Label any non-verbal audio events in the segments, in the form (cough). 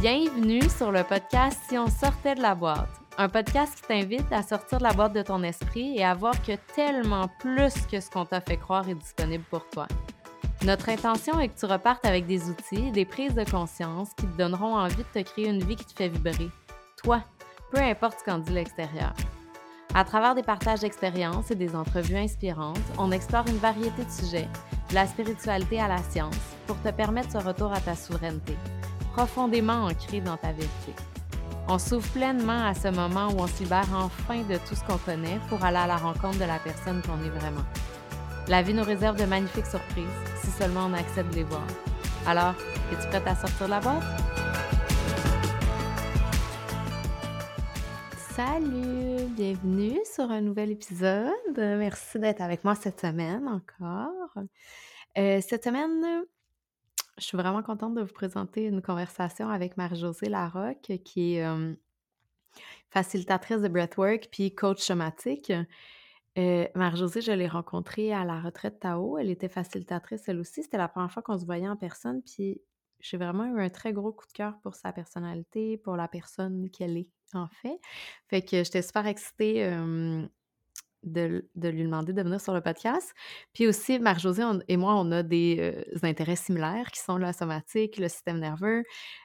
Bienvenue sur le podcast Si on sortait de la boîte, un podcast qui t'invite à sortir de la boîte de ton esprit et à voir que tellement plus que ce qu'on t'a fait croire est disponible pour toi. Notre intention est que tu repartes avec des outils, des prises de conscience qui te donneront envie de te créer une vie qui te fait vibrer. Toi, peu importe ce qu'en dit l'extérieur. À travers des partages d'expériences et des entrevues inspirantes, on explore une variété de sujets, de la spiritualité à la science, pour te permettre ce retour à ta souveraineté, profondément ancré dans ta vérité. On s'ouvre pleinement à ce moment où on se libère enfin de tout ce qu'on connaît pour aller à la rencontre de la personne qu'on est vraiment. La vie nous réserve de magnifiques surprises si seulement on accepte de les voir. Alors, es-tu prête à sortir de la boîte? Salut, bienvenue sur un nouvel épisode. Merci d'être avec moi cette semaine encore. Euh, cette semaine, je suis vraiment contente de vous présenter une conversation avec Marie-Josée Larocque, qui est facilitatrice de breathwork puis coach somatique. Euh, Marie-Josée, je l'ai rencontrée à la retraite Tao. Elle était facilitatrice, elle aussi. C'était la première fois qu'on se voyait en personne. Puis j'ai vraiment eu un très gros coup de cœur pour sa personnalité, pour la personne qu'elle est, en fait. Fait que j'étais super excitée de, lui demander de venir sur le podcast. Puis aussi, Marie-Josée et moi, on a des, intérêts similaires qui sont la somatique, le système nerveux,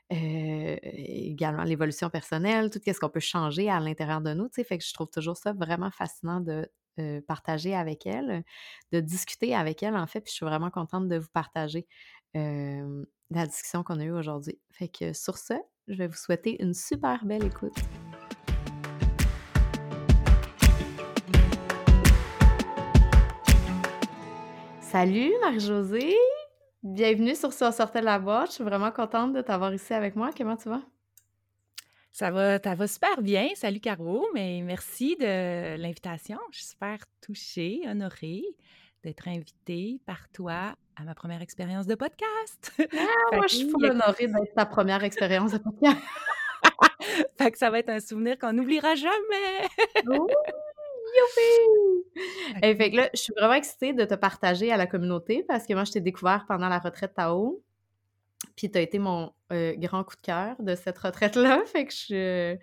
également l'évolution personnelle, tout ce qu'on peut changer à l'intérieur de nous. Fait que je trouve toujours ça vraiment fascinant de partager avec elle, de discuter avec elle, en fait. Puis je suis vraiment contente de vous partager la discussion qu'on a eue aujourd'hui. Fait que sur ce, je vais vous souhaiter une super belle écoute. Salut Marie-Josée! Bienvenue sur Si on sortait de la boîte. Je suis vraiment contente de t'avoir ici avec moi. Comment tu vas? Ça va, ça va super bien. Salut Caro, mais merci de l'invitation. Je suis super touchée, honorée d'être invitée par toi à ma première expérience de podcast. Ah, (laughs) moi, je suis honorée d'être ta première expérience de podcast. (laughs) fait que ça va être un souvenir qu'on n'oubliera jamais. (laughs) Et fait que là, je suis vraiment excitée de te partager à la communauté parce que moi, je t'ai découvert pendant la retraite Tao. Puis tu as été mon euh, grand coup de cœur de cette retraite-là. (laughs) Fait que je,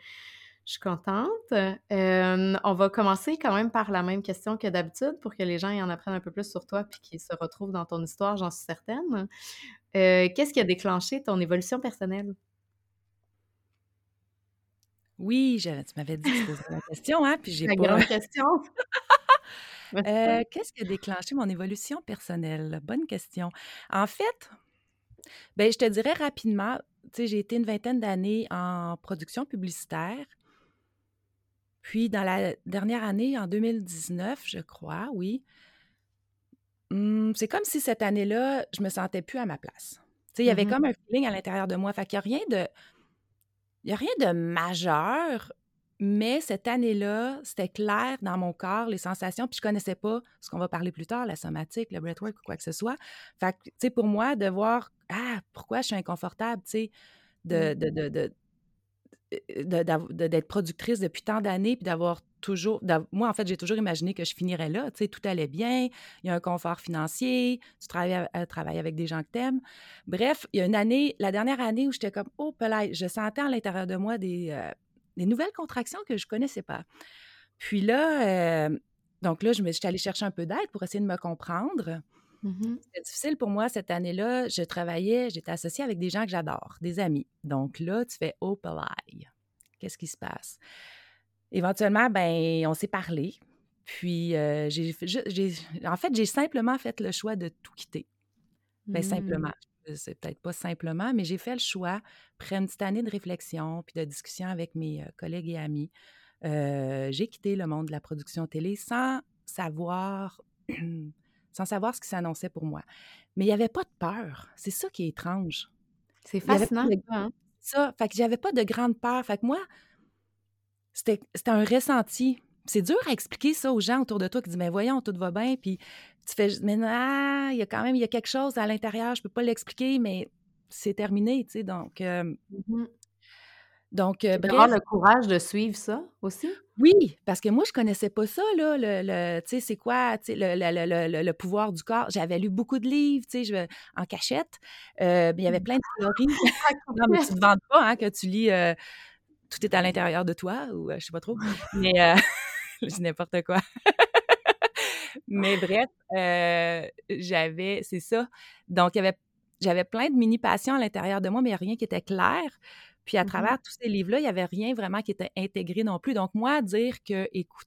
je suis contente. Euh, on va commencer quand même par la même question que d'habitude pour que les gens y en apprennent un peu plus sur toi puis qu'ils se retrouvent dans ton histoire, j'en suis certaine. Euh, qu'est-ce qui a déclenché ton évolution personnelle? Oui, tu m'avais dit que c'était la question, hein, puis j'ai pas... grande (laughs) question. (laughs) Euh, qu'est-ce qui a déclenché mon évolution personnelle? Bonne question. En fait, ben, je te dirais rapidement, tu sais, j'ai été une vingtaine d'années en production publicitaire. Puis, dans la dernière année, en 2019, je crois, oui, mmh, c'est comme si cette année-là, je me sentais plus à ma place. Tu sais, il y avait mmh comme un feeling à l'intérieur de moi. Fait qu'il n'y a rien de il n'y a rien de majeur, mais cette année-là, c'était clair dans mon corps, les sensations, puis je connaissais pas ce qu'on va parler plus tard, la somatique, le breathwork ou quoi que ce soit. Fait que, tu sais, pour moi, de voir, ah, pourquoi je suis inconfortable, tu sais, de, mmh. D'être productrice depuis tant d'années, puis d'avoir toujours... Moi, en fait, j'ai toujours imaginé que je finirais là, tu sais, tout allait bien, il y a un confort financier, tu travailles, travailles avec des gens que t'aimes. Bref, il y a une année, la dernière année où j'étais comme, oh, pelay, je sentais à l'intérieur de moi des, euh, des, nouvelles contractions que je connaissais pas. Puis là, euh, donc là, je suis allée chercher un peu d'aide pour essayer de me comprendre. Mmh C'était difficile pour moi cette année-là. Je travaillais, j'étais associée avec des gens que j'adore, des amis. Donc là, tu fais oh, Qu'est-ce qui se passe? Éventuellement, ben, on s'est parlé. Puis, euh, j'ai, en fait, j'ai simplement fait le choix de tout quitter. Bien, simplement. Mmh. C'est peut-être pas simplement, mais j'ai fait le choix, après une petite année de réflexion puis de discussion avec mes euh, collègues et amis. Euh, j'ai quitté le monde de la production télé sans savoir (clears throat) sans savoir ce qui s'annonçait pour moi. Mais il n'y avait pas de peur. C'est ça qui est étrange. C'est fascinant. Hein? Ça, fait que j'avais pas de grande peur. Fait que moi, c'était un ressenti. C'est dur à expliquer ça aux gens autour de toi qui disent Mais voyons, tout va bien. Puis tu fais Mais ah, il y a quand même il y a quelque chose à l'intérieur, je peux pas l'expliquer, mais c'est terminé, tu sais. Donc, euh, mmh Donc, euh, bref. le courage de suivre ça aussi? Oui, parce que moi, je connaissais pas ça, là, le, tu sais, c'est quoi, tu sais, le, le, pouvoir du corps. J'avais lu beaucoup de livres, tu sais, en cachette. Euh, il y avait plein de théories. (laughs) (laughs) non, mais tu ne te vantes pas, hein, que tu lis euh, Tout est à l'intérieur de toi, ou je sais pas trop. Mais, (laughs) je n'importe quoi. mais bref, j'avais, c'est ça. Donc, il y avait, j'avais plein de mini-passions à l'intérieur de moi, mais rien qui était clair. Puis à mmh travers tous ces livres-là, il n'y avait rien vraiment qui était intégré non plus. Donc moi, dire que, écoute,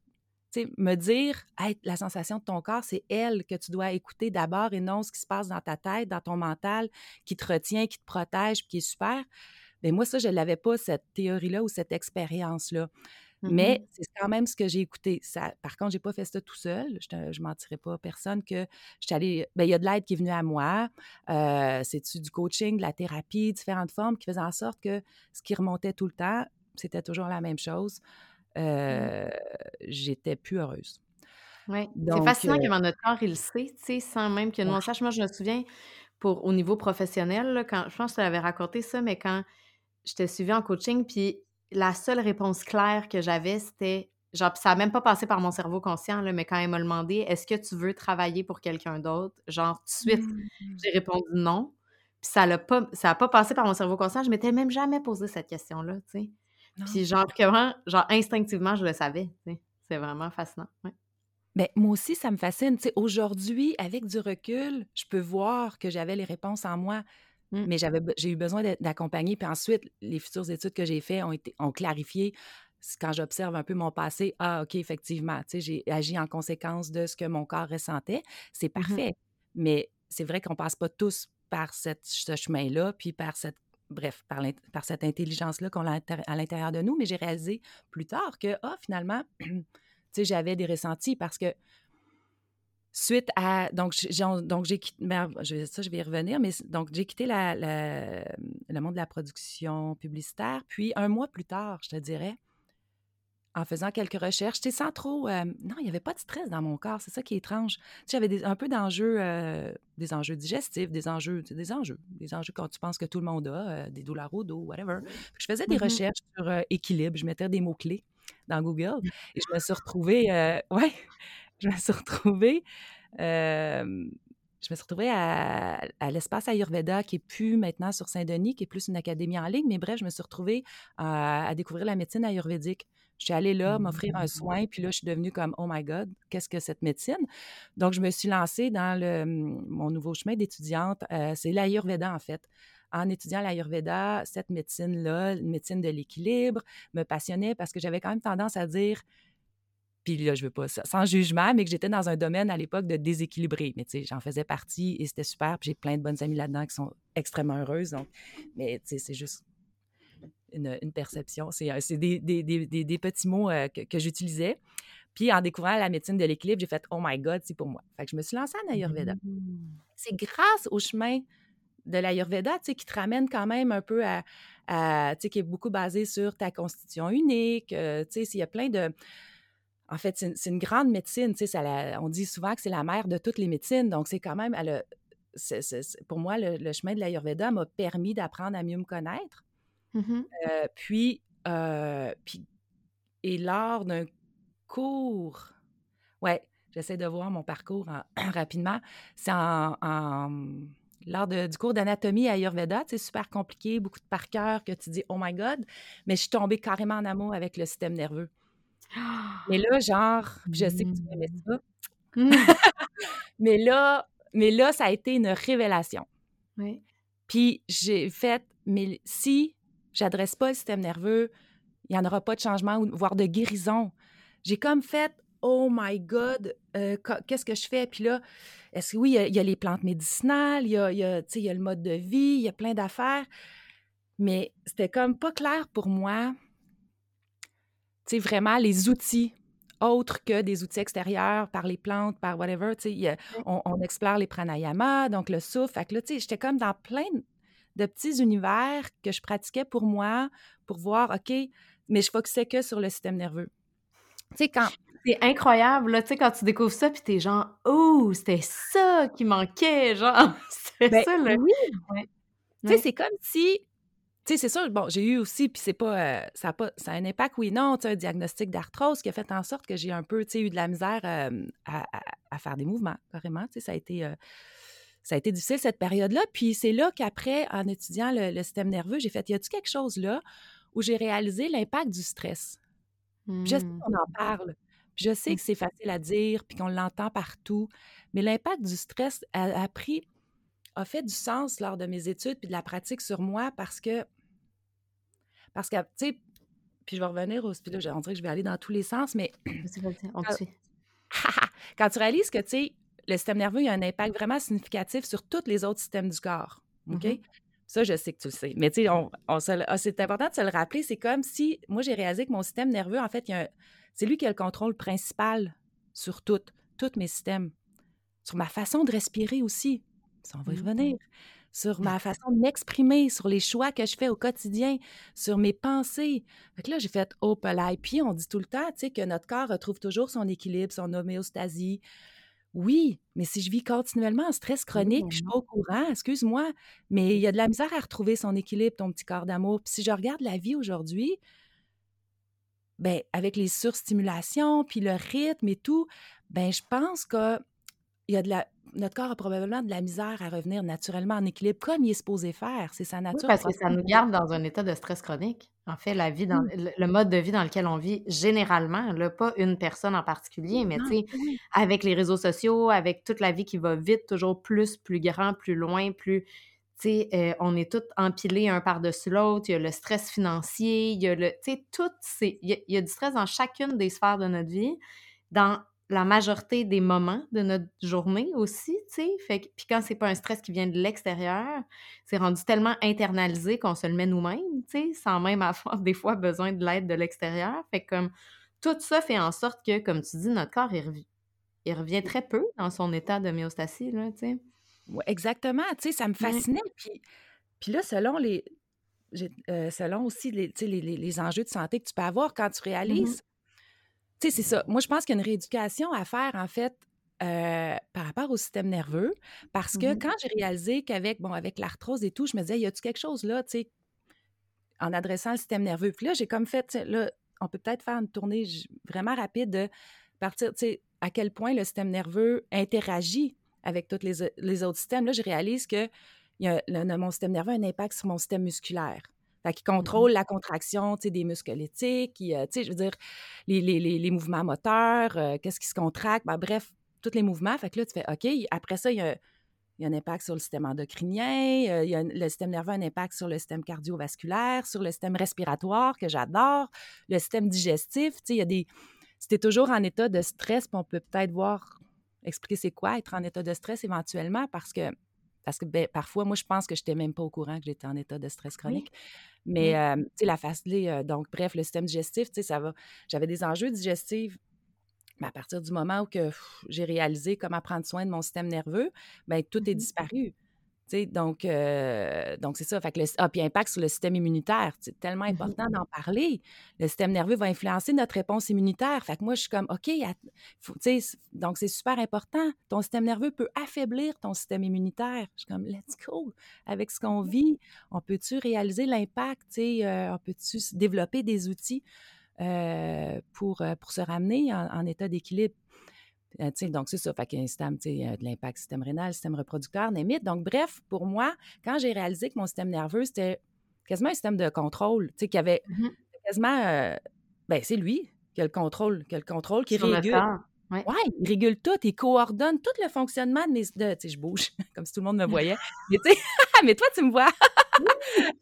me dire, la sensation de ton corps, c'est elle que tu dois écouter d'abord et non ce qui se passe dans ta tête, dans ton mental, qui te retient, qui te protège, puis qui est super. Mais moi, ça, je ne l'avais pas, cette théorie-là ou cette expérience-là. Mais mmh c'est quand même ce que j'ai écouté. Ça, par contre, j'ai pas fait ça tout seul. Je ne mentirais pas à personne que je allée. Ben, il y a de l'aide qui est venue à moi. Euh, C'est-tu du coaching, de la thérapie, différentes formes qui faisaient en sorte que ce qui remontait tout le temps, c'était toujours la même chose. Mmh. Euh, J'étais plus heureuse. Oui. C'est fascinant euh, notre corps, il le sait, tu sais, sans même que nous on sache. Moi, je me souviens, pour, au niveau professionnel, quand, je pense que je t'avais raconté ça, mais quand je t'ai suivi en coaching, puis la seule réponse claire que j'avais, c'était genre, ça n'a même pas passé par mon cerveau conscient, là, mais quand elle m'a demandé est-ce que tu veux travailler pour quelqu'un d'autre, genre tout de suite, mmh. j'ai répondu non. Puis ça n'a pas, ça pas passé par mon cerveau conscient. Je m'étais même jamais posé cette question-là, tu sais. Puis genre, vraiment, genre instinctivement, je le savais. C'est vraiment fascinant. Ouais. Mais moi aussi, ça me fascine. Aujourd'hui, avec du recul, je peux voir que j'avais les réponses en moi. Mmh. Mais j'avais, j'ai eu besoin d'accompagner. Puis ensuite, les futures études que j'ai faites ont, été, ont clarifié quand j'observe un peu mon passé, ah, OK, effectivement, tu sais, j'ai agi en conséquence de ce que mon corps ressentait. C'est mmh parfait. Mais c'est vrai qu'on passe pas tous par cette, ce chemin-là, puis par cette, bref, par, par cette intelligence-là qu'on a à l'intérieur de nous. Mais j'ai réalisé plus tard que, ah, finalement, (clears throat) tu sais, j'avais des ressentis parce que Suite à. Donc, j'ai, donc j'ai quitté. Ben, ça, je vais y revenir, mais donc, j'ai quitté la, le monde de la production publicitaire. Puis, un mois plus tard, je te dirais, en faisant quelques recherches, tu sais, sans trop. Euh, non, il n'y avait pas de stress dans mon corps. C'est ça qui est étrange. Tu sais, j'avais un peu d'enjeux, euh, des enjeux digestifs, des enjeux, des enjeux, des enjeux quand tu penses que tout le monde a, euh, des douleurs au dos, whatever. Je faisais des mmh recherches sur équilibre. Je mettais des mots-clés dans Google et je me suis retrouvée. ouais je me suis retrouvée. je me suis retrouvée à, l'espace Ayurveda, qui est plus maintenant sur Saint-Denis, qui est plus une académie en ligne. Mais bref, je me suis retrouvée à, découvrir la médecine ayurvédique. Je suis allée là m'offrir un soin, puis là, je suis devenue comme Oh my God, qu'est-ce que cette médecine? Donc, je me suis lancée dans le, mon nouveau chemin d'étudiante. Euh, c'est l'Ayurveda, en fait. En étudiant l'Ayurveda, cette médecine-là, médecine de l'équilibre, me passionnait parce que j'avais quand même tendance à dire puis là, je veux pas ça, sans jugement, mais que j'étais dans un domaine à l'époque de déséquilibré. Mais tu sais, j'en faisais partie et c'était super. Puis j'ai plein de bonnes amies là-dedans qui sont extrêmement heureuses. Donc, mais tu sais, c'est juste une, perception. C'est euh, des, des, des, des, petits mots euh, que, que j'utilisais. Puis en découvrant la médecine de l'équilibre, j'ai fait Oh my God, c'est pour moi. Fait que je me suis lancée en Ayurveda. Mmh. C'est grâce au chemin de l'Ayurveda, tu sais, qui te ramène quand même un peu à, tu sais, qui est beaucoup basé sur ta constitution unique. Euh, tu sais, il y a plein de en fait, c'est une, grande médecine. on dit souvent que c'est la mère de toutes les médecines. Donc, c'est quand même, pour moi, le, chemin de l'Ayurveda m'a permis d'apprendre à mieux me connaître. Mmh euh, puis, euh, puis, et lors d'un cours, ouais, j'essaie de voir mon parcours (clears throat) rapidement. C'est en, lors du cours d'anatomie à Ayurveda, c'est super compliqué, beaucoup de par cœur que tu dis oh my god, mais je suis tombée carrément en amour avec le système nerveux. Mais là, genre, je sais que tu aimais mmh. ça. Mmh. (laughs) mais là, mais là, ça a été une révélation. Oui. Puis j'ai fait, mais si j'adresse pas le système nerveux, il n'y en aura pas de changement, voire de guérison. J'ai comme fait, oh my God, euh, qu'est-ce que je fais? Puis là, est-ce que oui, il y, a les plantes médicinales, il y a, y, a, y a le mode de vie, il y a plein d'affaires. Mais c'était comme pas clair pour moi sais, vraiment les outils autres que des outils extérieurs par les plantes, par whatever. Tu sais, on, on, explore les pranayamas, donc le souffle. Fait que là, tu sais, j'étais comme dans plein de petits univers que je pratiquais pour moi, pour voir, OK, mais je focusais que sur le système nerveux. Tu sais, quand... C'est incroyable, là, tu sais, quand tu découvres ça, puis t'es genre, oh, c'était ça qui manquait, genre, (laughs) c'était ben ça, là. Oui. Tu sais, c'est comme si tu sais, c'est ça, bon, j'ai eu aussi, puis c'est pas, euh, ça, a pas, ça a un impact, oui, non, tu un diagnostic d'arthrose qui a fait en sorte que j'ai un peu, tu sais, eu de la misère euh, à, faire des mouvements, carrément, tu sais, ça a été, euh, ça a été difficile cette période-là, puis c'est là qu'après, en étudiant le, système nerveux, j'ai fait, y a-tu quelque chose là où j'ai réalisé l'impact du stress? je sais mmh. qu'on en parle, puis je sais mmh. que c'est facile à dire, puis qu'on l'entend partout, mais l'impact du stress a, a pris a fait du sens lors de mes études puis de la pratique sur moi parce que, parce que, tu sais, puis je vais revenir au là, on dirait que je vais aller dans tous les sens, mais. (clears throat) (laughs) quand, tu réalises que, tu sais, le système nerveux, il a un impact vraiment significatif sur tous les autres systèmes du corps. OK? Mm-hmm. Ça, je sais que tu le sais. Mais tu sais, on, ah, c'est important de se le rappeler. C'est comme si, moi, j'ai réalisé que mon système nerveux, en fait, c'est lui qui a le contrôle principal sur tout, tous mes systèmes. Sur ma façon de respirer aussi. Ça, on va y mmh. revenir. Sur ma façon de m'exprimer, sur les choix que je fais au quotidien, sur mes pensées. Fait que là, j'ai fait oh, là. Puis on dit tout le temps, tu sais, que notre corps retrouve toujours son équilibre, son homéostasie. Oui, mais si je vis continuellement en stress chronique, je suis pas au courant, excuse-moi, mais il y a de la misère à retrouver son équilibre, ton petit corps d'amour. Puis si je regarde la vie aujourd'hui, ben avec les surstimulations, puis le rythme et tout, ben je pense que il y a de la, notre corps a probablement de la misère à revenir naturellement en équilibre comme il est supposé faire. C'est sa nature. parce que ça nous garde dans un état de stress chronique. En fait, la vie dans mmh. le, mode de vie dans lequel on vit généralement, là, pas une personne en particulier, mais tu sais, avec les réseaux sociaux, avec toute la vie qui va vite, toujours plus, plus grand, plus loin, plus. Tu sais, euh, on est tous empilés un par-dessus l'autre. Il y a le stress financier, il y a le. Tu sais, tout. Il il y a du stress dans chacune des sphères de notre vie. Dans la majorité des moments de notre journée aussi, tu sais. Fait puis quand c'est pas un stress qui vient de l'extérieur, c'est rendu tellement internalisé qu'on se le met nous-mêmes, tu sais, sans même (laughs) avoir des fois besoin de l'aide de l'extérieur. Fait comme tout ça fait en sorte que, comme tu dis, notre corps, il, revient, il revient très peu dans son état de myostasie, là, tu sais. exactement, tu sais, ça me fascinait. Puis, là, selon les... Euh, selon aussi les, les, les, enjeux de santé que tu peux avoir quand tu mmh réalises tu sais, c'est ça. Moi, je pense qu'il y a une rééducation à faire, en fait, euh, par rapport au système nerveux, parce que mmh quand j'ai réalisé qu'avec bon, avec l'arthrose et tout, je me disais, y a-tu quelque chose là, tu sais, en adressant le système nerveux? Puis là, j'ai comme fait, là, on peut peut-être faire une tournée vraiment rapide de partir, tu sais, à quel point le système nerveux interagit avec tous les, les autres systèmes. Là, je réalise que y a, mon système nerveux a un impact sur mon système musculaire. Fait qui mmh contrôle la contraction des muscles euh, je veux dire, les, les, les, mouvements moteurs, euh, qu'est-ce qui se contracte, ben, bref, tous les mouvements. Fait que là, tu fais OK, après ça, il y a, il y a un impact sur le système endocrinien, euh, il y a le système nerveux a un impact sur le système cardiovasculaire, sur le système respiratoire, que j'adore, le système digestif. Tu sais, il y a des. Si toujours en état de stress, on peut peut-être voir, expliquer c'est quoi être en état de stress éventuellement, parce que parce que ben, parfois, moi, je pense que je n'étais même pas au courant que j'étais en état de stress chronique. Mais, tu sais, la facilité, donc, bref, le système digestif, tu sais, ça va. J'avais des enjeux digestifs. Mais à partir du moment où j'ai réalisé comment prendre soin de mon système nerveux, ben tout est mmh donc, euh, donc c'est ça. Fait que le, ah, puis impact sur le système immunitaire. C'est tellement mmh important d'en parler. Le système nerveux va influencer notre réponse immunitaire. Fait que moi, je suis comme, OK, donc c'est super important. Ton système nerveux peut affaiblir ton système immunitaire. Je suis comme, let's go. Avec ce qu'on vit, on peut-tu réaliser l'impact? Euh, on peut-tu développer des outils euh, pour, pour se ramener en état d'équilibre? Euh, donc, c'est ça. Fait qu'il y a un système, euh, de l'impact système rénal, système reproducteur, némite. Donc, bref, pour moi, quand j'ai réalisé que mon système nerveux, c'était quasiment un système de contrôle, tu sais, qui avait mmh quasiment. Euh, ben, c'est lui qui a le contrôle, qui a le contrôle, qui régule. Ouais. il régule tout, il coordonne tout le fonctionnement de mes. De, tu sais, je bouge, (laughs) comme si tout le monde me (laughs) voyait. mais, (laughs) mais toi, tu me vois.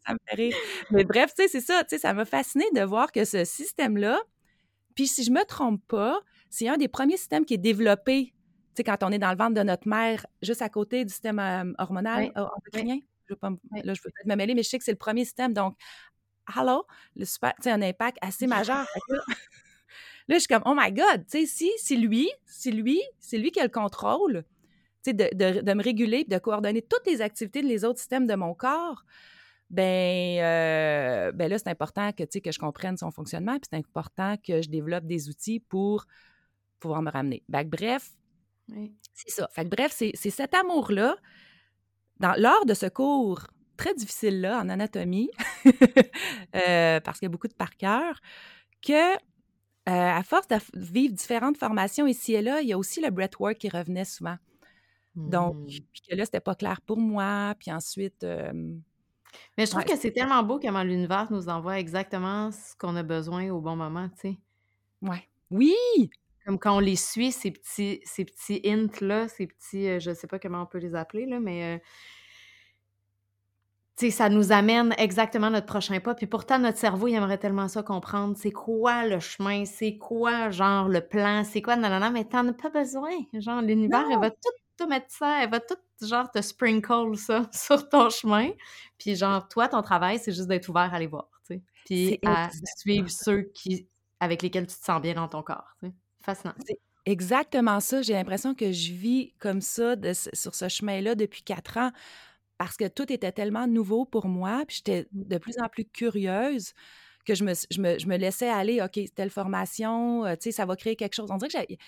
ça me fait rire. Mais bref, tu sais, c'est ça. Tu sais, ça m'a fasciné de voir que ce système-là, puis si je me trompe pas, c'est un des premiers systèmes qui est développé, tu sais, quand on est dans le ventre de notre mère, juste à côté du système euh, hormonal euh, endocrinien. Je pas, là, je peux peut-être me mêler, mais je sais que c'est le premier système. Donc, hello, le super, tu sais, un impact assez (laughs) majeur. (laughs) là, je suis comme, oh my God, tu sais, si, c'est lui, c'est lui, c'est lui qui a le contrôle, tu sais, de, de, de, me réguler, de coordonner toutes les activités de les autres systèmes de mon corps ben, euh, ben là, c'est important que, que je comprenne son fonctionnement, puis c'est important que je développe des outils pour pouvoir me ramener. bref, c'est ça. Fait bref, c'est cet amour-là. Lors de ce cours très difficile là en anatomie, (laughs) euh, parce qu'il y a beaucoup de par cœur, que à force de vivre différentes formations ici et là, il y a aussi le breathwork qui revenait souvent. Donc, mmh. puis que là, c'était pas clair pour moi. Puis ensuite. Mais je trouve que c'est tellement beau comment l'univers nous envoie exactement ce qu'on a besoin au bon moment, tu sais. Ouais. Oui! Comme quand on les suit, ces petits, ces petits hints-là, ces petits, je sais pas comment on peut les appeler, là, mais sais, ça nous amène exactement notre prochain pas. Puis pourtant, notre cerveau, il aimerait tellement ça comprendre. C'est quoi le chemin? C'est quoi, genre, le plan? C'est quoi? Non, non, non, mais t'en as pas besoin. Genre, l'univers, elle va tout te mettre ça. Elle va tout, genre, te sprinkle ça (laughs) sur ton chemin. Puis genre, toi, ton travail, c'est juste d'être ouvert à les voir, tu sais. Puis à suivre ceux qui, avec lesquels tu te sens bien dans ton corps, tu sais. Fascinant. C'est exactement ça. J'ai l'impression que je vis comme ça, sur ce chemin-là depuis quatre ans parce que tout était tellement nouveau pour moi, puis j'étais mmh. de plus en plus curieuse que je me, je me, je me laissais aller, OK, telle formation, euh, tu sais, ça va créer quelque chose. On dirait qu'il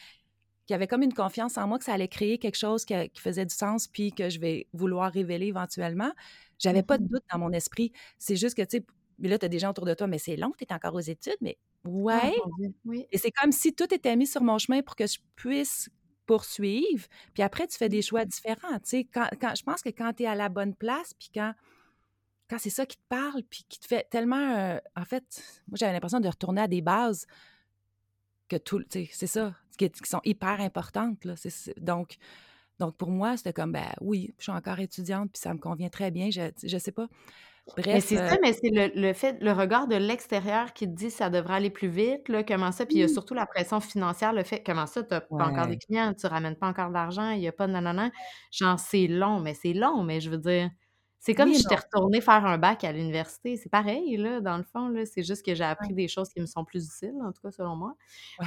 y avait comme une confiance en moi que ça allait créer quelque chose qui, faisait du sens, puis que je vais vouloir révéler éventuellement. J'avais pas de doute dans mon esprit. C'est juste que, tu sais, mais là, tu as des gens autour de toi, mais c'est long, tu es encore aux études, mais ah, ouais. oui. Et c'est comme si tout était mis sur mon chemin pour que je puisse poursuivre. Puis après, tu fais des choix différents. Tu sais, quand, je pense que quand tu es à la bonne place, puis quand, quand c'est ça qui te parle, puis qui te fait tellement. Euh, en fait, moi, j'avais l'impression de retourner à des bases que tout. Tu sais, c'est ça, qui, sont hyper importantes. Là. donc, donc, pour moi, c'était comme, ben oui, je suis encore étudiante, puis ça me convient très bien. Je, je sais pas. Mais c'est ça, euh mais c'est le, fait, le regard de l'extérieur qui te dit ça devrait aller plus vite, là, comment ça, puis il y a surtout la pression financière, le fait, comment ça, tu n'as pas encore des clients, tu ramènes pas encore d'argent, il n'y a pas de nanana. Genre, c'est long, mais c'est long, mais je veux dire, c'est comme si j'étais retournée faire un bac à l'université. C'est pareil, là, dans le fond, là. C'est juste que j'ai appris des choses qui me sont plus utiles, en tout cas, selon moi.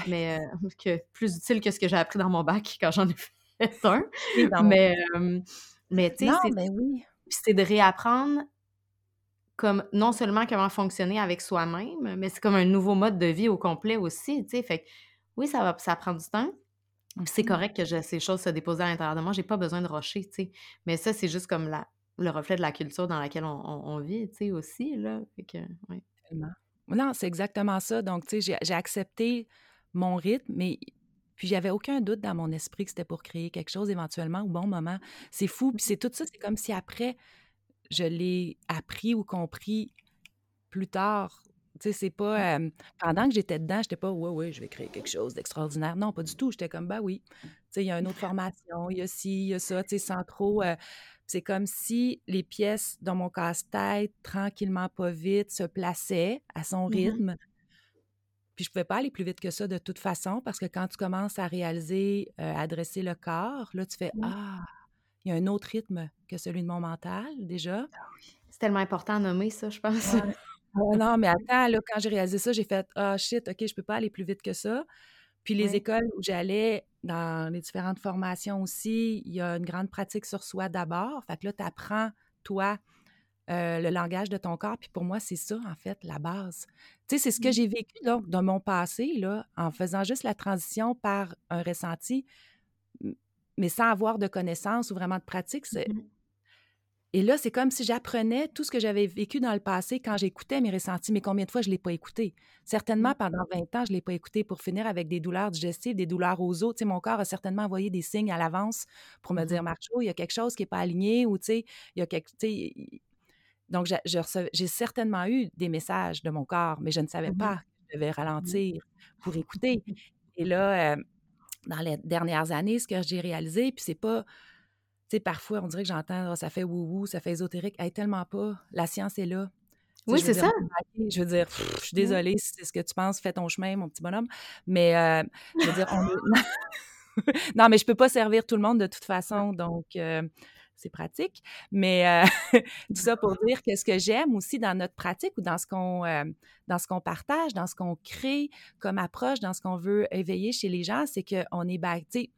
Mais euh, (laughs) que, plus utiles que ce que j'ai appris dans mon bac (laughs) quand j'en ai fait un. mais, mais tu sais, c'est oui. c'est de réapprendre comme non seulement comment fonctionner avec soi-même, mais c'est comme un nouveau mode de vie au complet aussi, tu sais. Fait que oui, ça va, ça prend du temps. C'est mmh correct que ces choses se déposent à l'intérieur de moi. J'ai pas besoin de rocher, tu sais. Mais ça, c'est juste comme la, le reflet de la culture dans laquelle on, vit, tu sais, aussi, là. Fait que. Non, c'est exactement ça. Donc, tu sais, j'ai accepté mon rythme, mais puis j'avais aucun doute dans mon esprit que c'était pour créer quelque chose éventuellement au bon moment. C'est fou. Puis c'est tout ça, c'est comme si après, je l'ai appris ou compris plus tard. Tu sais, c'est pas. pendant que j'étais dedans, j'étais pas, ouais, ouais, je vais créer quelque chose d'extraordinaire. Non, pas du tout. J'étais comme, bah oui. Tu sais, il y a une autre formation, il y a ci, il y a ça, tu sais, sans trop. c'est comme si les pièces dans mon casse-tête, tranquillement, pas vite, se plaçaient à son mmh rythme. Puis je pouvais pas aller plus vite que ça de toute façon, parce que quand tu commences à réaliser, adresser le corps, là, tu fais, ah, il y a un autre rythme que celui de mon mental, déjà. Ah c'est tellement important à nommer ça, je pense. (laughs) Non, mais attends, là, quand j'ai réalisé ça, j'ai fait Ah shit, OK, je peux pas aller plus vite que ça. Puis les écoles où j'allais, dans les différentes formations aussi, il y a une grande pratique sur soi d'abord. Fait que là, tu apprends, toi, euh, le langage de ton corps. Puis pour moi, c'est ça, en fait, la base. Tu sais, c'est ce que mmh. j'ai vécu donc, dans mon passé, là, en faisant juste la transition par un ressenti mais sans avoir de connaissances ou vraiment de pratique. Mmh et là, c'est comme si j'apprenais tout ce que j'avais vécu dans le passé quand j'écoutais mes ressentis. Mais combien de fois je ne l'ai pas écouté? Certainement, mmh. pendant 20 ans, je ne l'ai pas écouté pour finir avec des douleurs digestives, des douleurs aux os. Tu sais, mon corps a certainement envoyé des signes à l'avance pour me dire, mmh Marcho, il y a quelque chose qui n'est pas aligné ou, tu sais, il y a quelque... Donc, j'ai certainement eu des messages de mon corps, mais je ne savais pas que je devais ralentir pour écouter. Et là, euh, dans les dernières années, ce que j'ai réalisé, puis c'est pas, tu sais, parfois on dirait que j'entends, «Ah, ça fait wou-wou, ça fait ésotérique, hey, tellement pas, la science est là. oui, c'est ça. Je veux dire, je suis désolée si c'est ce que tu penses, fais ton chemin, mon petit bonhomme, mais euh, je veux dire, on (laughs) (laughs) non, mais je peux pas servir tout le monde de toute façon, donc euh, c'est pratique. Mais euh, (laughs) tout ça pour (laughs) dire que ce que j'aime aussi dans notre pratique ou dans ce qu'on euh, dans ce qu'on partage, dans ce qu'on crée comme approche, dans ce qu'on veut éveiller chez les gens, c'est qu'on est backé.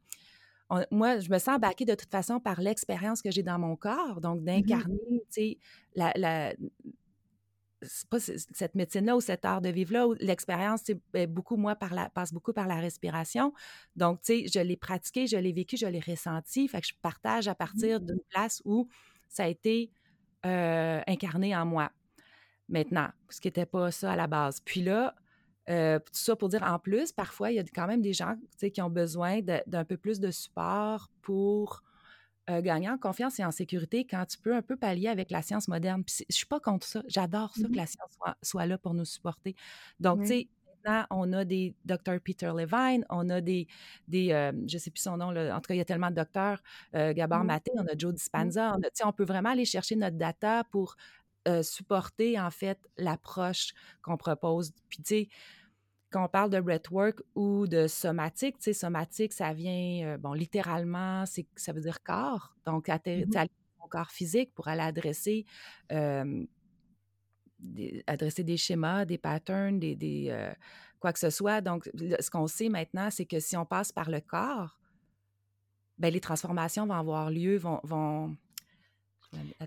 Moi, je me sens baquée de toute façon par l'expérience que j'ai dans mon corps, donc mmh d'incarner, tu sais, la, la pas cette médecine-là ou cet art de vivre-là, l'expérience beaucoup, moi, par la, passe beaucoup par la respiration. Donc, tu sais, je l'ai pratiqué, je l'ai vécu, je l'ai ressenti. Fait que je partage à mmh. partir d'une place où ça a été euh, incarné en moi maintenant, ce qui n'était pas ça à la base. Puis là, euh, tout ça pour dire, en plus, parfois, il y a quand même des gens qui ont besoin d'un peu plus de support pour euh, gagner en confiance et en sécurité quand tu peux un peu pallier avec la science moderne. Puis je suis pas contre ça. J'adore ça que mmh la science soit, là pour nous supporter. Donc, tu sais, maintenant, on a des docteurs Peter Levine, on a des, des euh, je sais plus son nom, là, en tout cas, il y a tellement de docteurs, euh, Gabor mmh. Maté, on a Joe mmh. Dispenza, on, on peut vraiment aller chercher notre data pour supporter, en fait, l'approche qu'on propose. Puis, tu sais, quand on parle de breathwork ou de somatique, tu sais, somatique, ça vient, euh, bon, littéralement, c'est, ça veut dire corps. Donc, mmh atterrir ton corps physique pour aller adresser, des, adresser des schémas, des patterns, des, des euh, quoi que ce soit. Donc, ce qu'on sait maintenant, c'est que si on passe par le corps, ben, les transformations vont avoir lieu, vont, vont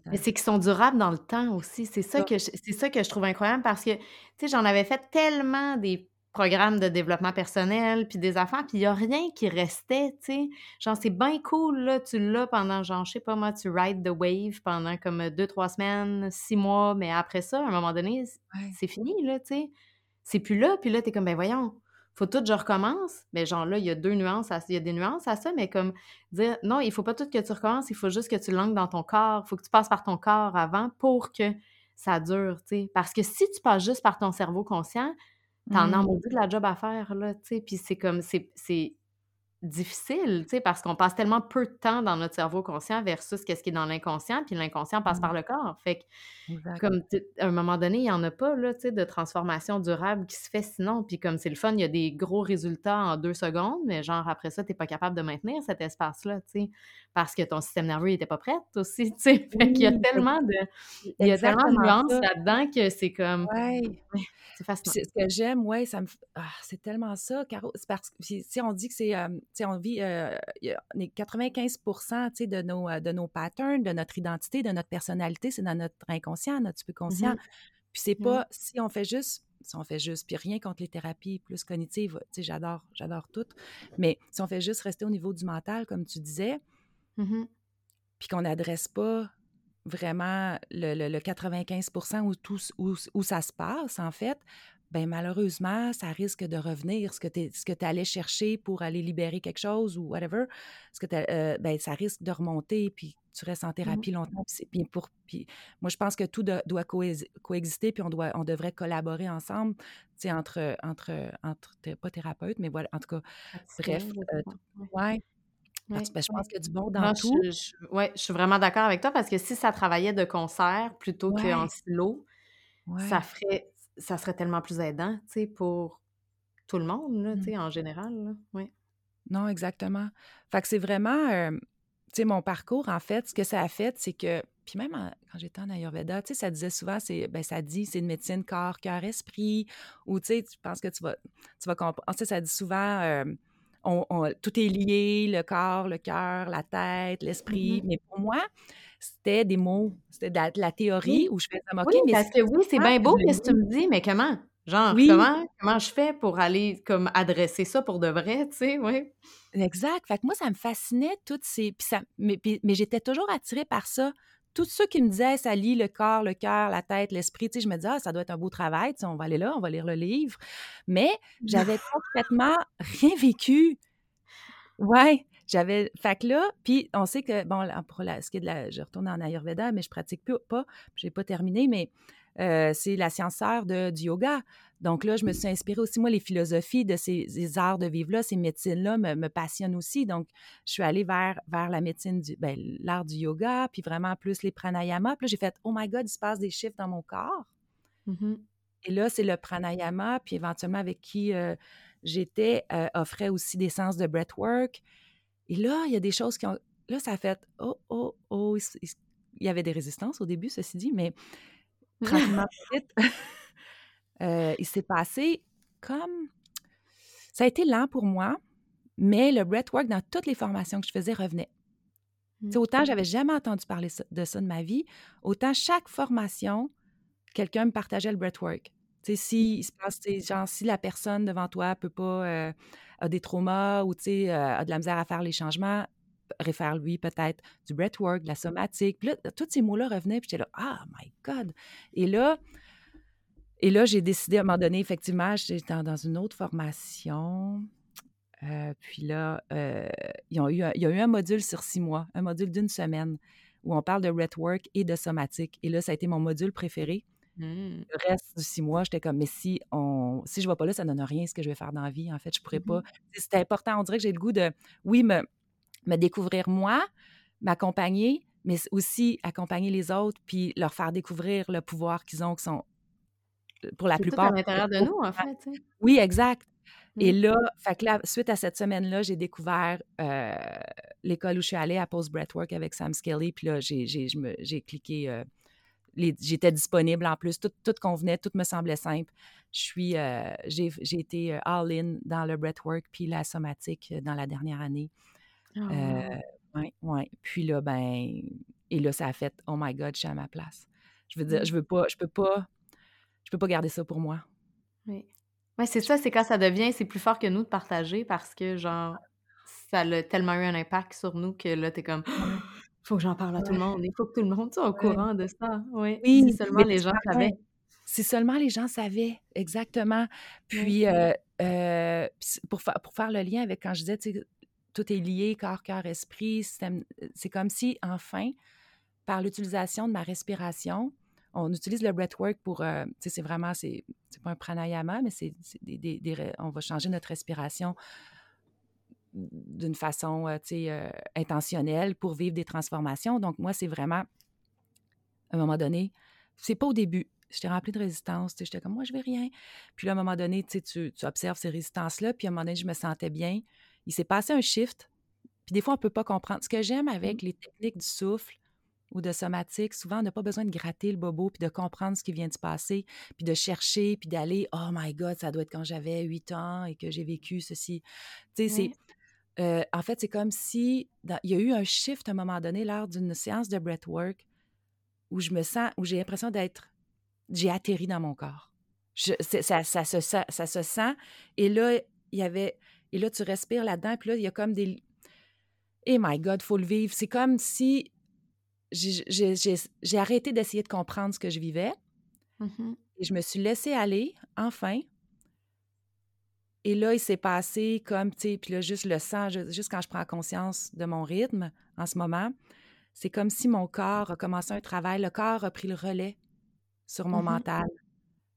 mais c'est qu'ils sont durables dans le temps aussi. C'est ça, que je, c'est ça que je trouve incroyable parce que, tu sais, j'en avais fait tellement des programmes de développement personnel, puis des affaires, puis il n'y a rien qui restait, tu sais. Genre, c'est bien cool, là, tu l'as pendant, genre, je sais pas moi, tu ride the wave pendant comme deux, trois semaines, six mois, mais après ça, à un moment donné, c'est fini, là, tu sais. C'est plus là, puis là, t'es comme, ben voyons, faut tout que je recommence. Mais genre là, il y a deux nuances, il y a des nuances à ça, mais comme dire, non, il faut pas tout que tu recommences, il faut juste que tu langues dans ton corps, il faut que tu passes par ton corps avant pour que ça dure, tu sais. Parce que si tu passes juste par ton cerveau conscient, T'en as mmh. de la job à faire, là, tu sais, puis c'est comme, c'est difficile, tu sais, parce qu'on passe tellement peu de temps dans notre cerveau conscient versus qu'est-ce qui est dans l'inconscient, puis l'inconscient passe par mmh. le corps. Fait que, comme, à un moment donné, il n'y en a pas, là, tu sais, de transformation durable qui se fait sinon. Puis comme c'est le fun, il y a des gros résultats en deux secondes, mais genre, après ça, tu n'es pas capable de maintenir cet espace-là, tu sais, parce que ton système nerveux n'était pas prêt aussi, tu sais. Fait qu'il y a tellement de... Il y a tellement de nuances là-dedans que c'est comme... C'est fascinant. Ce que j'aime, oui, ça me... Ah, c'est tellement ça, Caro. C'est parce que, si on dit que c'est... Euh, on vit, euh, on est 95 de nos, euh, de nos patterns, de notre identité, de notre personnalité, c'est dans notre inconscient, notre subconscient. Mmh puis c'est pas, si on fait juste, si on fait juste, puis rien contre les thérapies plus cognitives, tu sais, j'adore, j'adore toutes, mais si on fait juste rester au niveau du mental, comme tu disais, mmh puis qu'on n'adresse pas vraiment le, 95 où, tout, où, où, ça se passe, en fait, ben malheureusement, ça risque de revenir. Ce que tu allais chercher pour aller libérer quelque chose ou whatever, ce que euh, ben, ça risque de remonter, puis tu restes en mmh thérapie longtemps. Puis, pour, puis moi, je pense que tout doit coexister, puis on, doit, on devrait collaborer ensemble, entre, entre, entre, pas thérapeutes, mais voilà, en tout cas, bref. Euh, ouais. Ben, je pense qu'il y a du bon dans tout. Oui, je suis vraiment d'accord avec toi parce que si ça travaillait de concert plutôt qu'en silo, ça ferait ça serait tellement plus aidant, pour tout le monde, là, mmh. en général, oui. Non, exactement. Fait que c'est vraiment, mon parcours, en fait, ce que ça a fait, c'est que, puis même quand j'étais en Ayurveda, tu sais, ça disait souvent, c'est, ben, ça dit, c'est une médecine corps, cœur, esprit, ou, tu sais, tu penses que tu vas, tu vas comprendre, tu sais, ça dit souvent, on, tout est lié, le corps, le cœur, la tête, l'esprit, mmh mais pour moi, c'était des mots, c'était de, la, théorie où je faisais OK, oui, mais parce que oui, c'est bien beau ce que tu me dis, mais comment? Genre, comment, comment je fais pour aller comme adresser ça pour de vrai, tu sais, oui. Exact. Fait que moi, ça me fascinait toutes ces. ça... Mais, mais j'étais toujours attirée par ça. Tous ceux qui me disaient, ça lie le corps, le cœur, la tête, l'esprit, tu sais, je me disais, ah, ça doit être un beau travail, tu sais, on va aller là, on va lire le livre. Mais j'avais complètement rien vécu. Ouais. J'avais. Fait que là, puis on sait que, bon, pour la, ce qui est de la. Je retourne en Ayurveda, mais je pratique plus, pas. Je n'ai pas terminé, mais euh, c'est la science de, du yoga. Donc là, je me suis inspirée aussi, moi, les philosophies de ces, arts de vivre-là, ces médecines-là me, passionnent aussi. Donc, je suis allée vers, vers la médecine, du, ben, l'art du yoga, puis vraiment plus les pranayamas. Puis là, j'ai fait, oh my God, il se passe des chiffres dans mon corps. Mmh Et là, c'est le pranayama, puis éventuellement avec qui euh, j'étais, euh, offrait aussi des sens de breathwork. Et là, il y a des choses qui ont. Là, ça a fait oh, oh, oh. Il y avait des résistances au début, ceci dit, mais tranquillement, (laughs) euh, il s'est passé comme. Ça a été lent pour moi, mais le breathwork dans toutes les formations que je faisais revenait. Mmh. Autant j'avais jamais entendu parler de ça de ma vie, autant chaque formation, quelqu'un me partageait le breathwork. Tu sais, si il se passe, genre, si la personne devant toi peut pas, euh, a des traumas ou, tu sais, euh, a de la misère à faire les changements, réfère lui peut-être du breathwork, de la somatique. Puis là, tous ces mots-là revenaient, puis j'étais là, ah, my God! Et là, et là, j'ai décidé à un moment donné, effectivement, j'étais dans, une autre formation. Euh, puis là, euh, ils ont eu il y a eu un module sur six mois, un module d'une semaine, où on parle de breathwork et de somatique. Et là, ça a été mon module préféré. Mmh. Le reste du six mois, j'étais comme, mais si on, si je ne vais pas là, ça ne donne rien ce que je vais faire dans la vie. En fait, je ne pourrais pas. Mmh C'était important. On dirait que j'ai le goût de, oui, me, me découvrir moi, m'accompagner, mais aussi accompagner les autres, puis leur faire découvrir le pouvoir qu'ils ont, qui sont pour la plupart. Tout à l'intérieur de nous, en fait. Oui, exact. Et mmh. là, fait que là, suite à cette semaine-là, j'ai découvert euh, l'école où je suis allée à Post Breathwork avec Sam Skelly. Puis là, j'ai cliqué. Euh, j'étais disponible en plus. Tout, tout, convenait, tout me semblait simple. Je suis, euh, j'ai été all-in dans le breathwork puis la somatique dans la dernière année. Oh, ouais, Puis là, ben, et là, ça a fait, oh my God, je suis à ma place. Je veux dire, mmh. je veux pas, je peux pas je peux pas garder ça pour moi. Oui. Ouais, c'est ça, c'est quand ça devient, c'est plus fort que nous de partager parce que, genre, ça a tellement eu un impact sur nous que là, t'es comme, (gasps) faut que j'en parle à tout le monde. Il faut que tout le monde soit au courant de ça. Oui, oui si seulement les gens savaient. Si seulement les gens savaient, exactement. Puis, euh, euh, pour, pour faire le lien avec quand je disais, tout est lié, corps, cœur, esprit, c'est comme si, enfin, par l'utilisation de ma respiration, on utilise le breathwork pour, euh, c'est vraiment, c'est pas un pranayama, mais c'est des, on va changer notre respiration d'une façon, euh, euh, intentionnelle pour vivre des transformations. Donc, moi, c'est vraiment, à un moment donné, c'est pas au début. J'étais remplie de résistance, j'étais comme, moi, je vais rien. Puis là, à un moment donné, tu, tu observes ces résistances-là, puis à un moment donné, je me sentais bien. Il s'est passé un shift, puis des fois, on peut pas comprendre. Ce que j'aime avec mmh. les techniques du souffle, ou de somatique, souvent, on n'a pas besoin de gratter le bobo puis de comprendre ce qui vient de se passer, puis de chercher, puis d'aller Oh my God, ça doit être quand j'avais 8 ans et que j'ai vécu ceci. Tu sais, c'est. Euh, en fait, c'est comme si il y a eu un shift à un moment donné lors d'une séance de breathwork où je me sens, où j'ai l'impression d'être. J'ai atterri dans mon corps. ça, ça, ça, ça se sent. Et là, il y avait. Et là, tu respires là-dedans, puis là, il y a comme des. Eh my God, faut le vivre. C'est comme si j'ai arrêté d'essayer de comprendre ce que je vivais. Mmh et je me suis laissée aller, enfin. Et là, il s'est passé comme, tu sais, puis là, juste le sang, juste quand je prends conscience de mon rythme en ce moment, c'est comme si mon corps a commencé un travail, le corps a pris le relais sur mon mmh mental.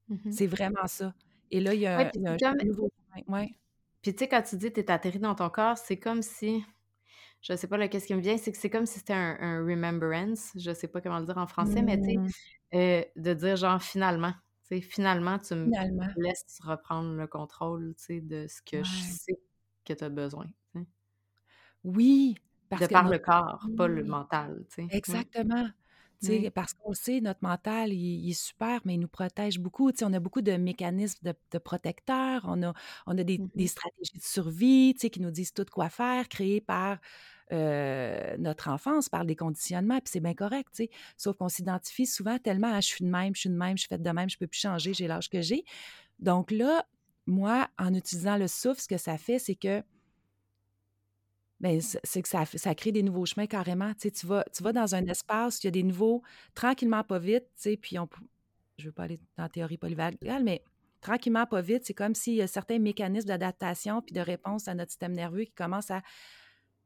Mmh c'est vraiment ça. Et là, il y a, un, nouveau Ouais. Puis tu sais, quand tu dis que tu es atterri dans ton corps, c'est comme si je sais pas, qu'est-ce qui me vient, c'est que c'est comme si c'était un, remembrance, je sais pas comment le dire en français, mais tu sais, mmh. euh, de dire genre finalement, tu sais, finalement, tu me laisses reprendre le contrôle, tu sais, de ce que je sais que tu as besoin. Oui, parce de par le corps, pas le mental, tu sais. Exactement. Parce qu'on sait, notre mental, il, est super, mais il nous protège beaucoup. on a beaucoup de mécanismes de, protecteurs, on a, on a des, mmh stratégies de survie qui nous disent tout quoi faire, créées par notre enfance, par des conditionnements, puis c'est bien correct. Sauf qu'on s'identifie souvent tellement à je suis de même, je suis de même, je suis faite de même, je ne peux plus changer, j'ai l'âge que j'ai. Donc là, moi, en utilisant le souffle, ce que ça fait, c'est que Bien, c'est que ça, ça crée des nouveaux chemins carrément. Tu, sais, tu, vas, tu vas dans un espace, il y a des nouveaux, tranquillement, pas vite, tu sais, puis on, je ne veux pas aller dans théorie polyvagale, mais tranquillement, pas vite, c'est comme s'il y a certains mécanismes d'adaptation puis de réponse à notre système nerveux qui commencent à,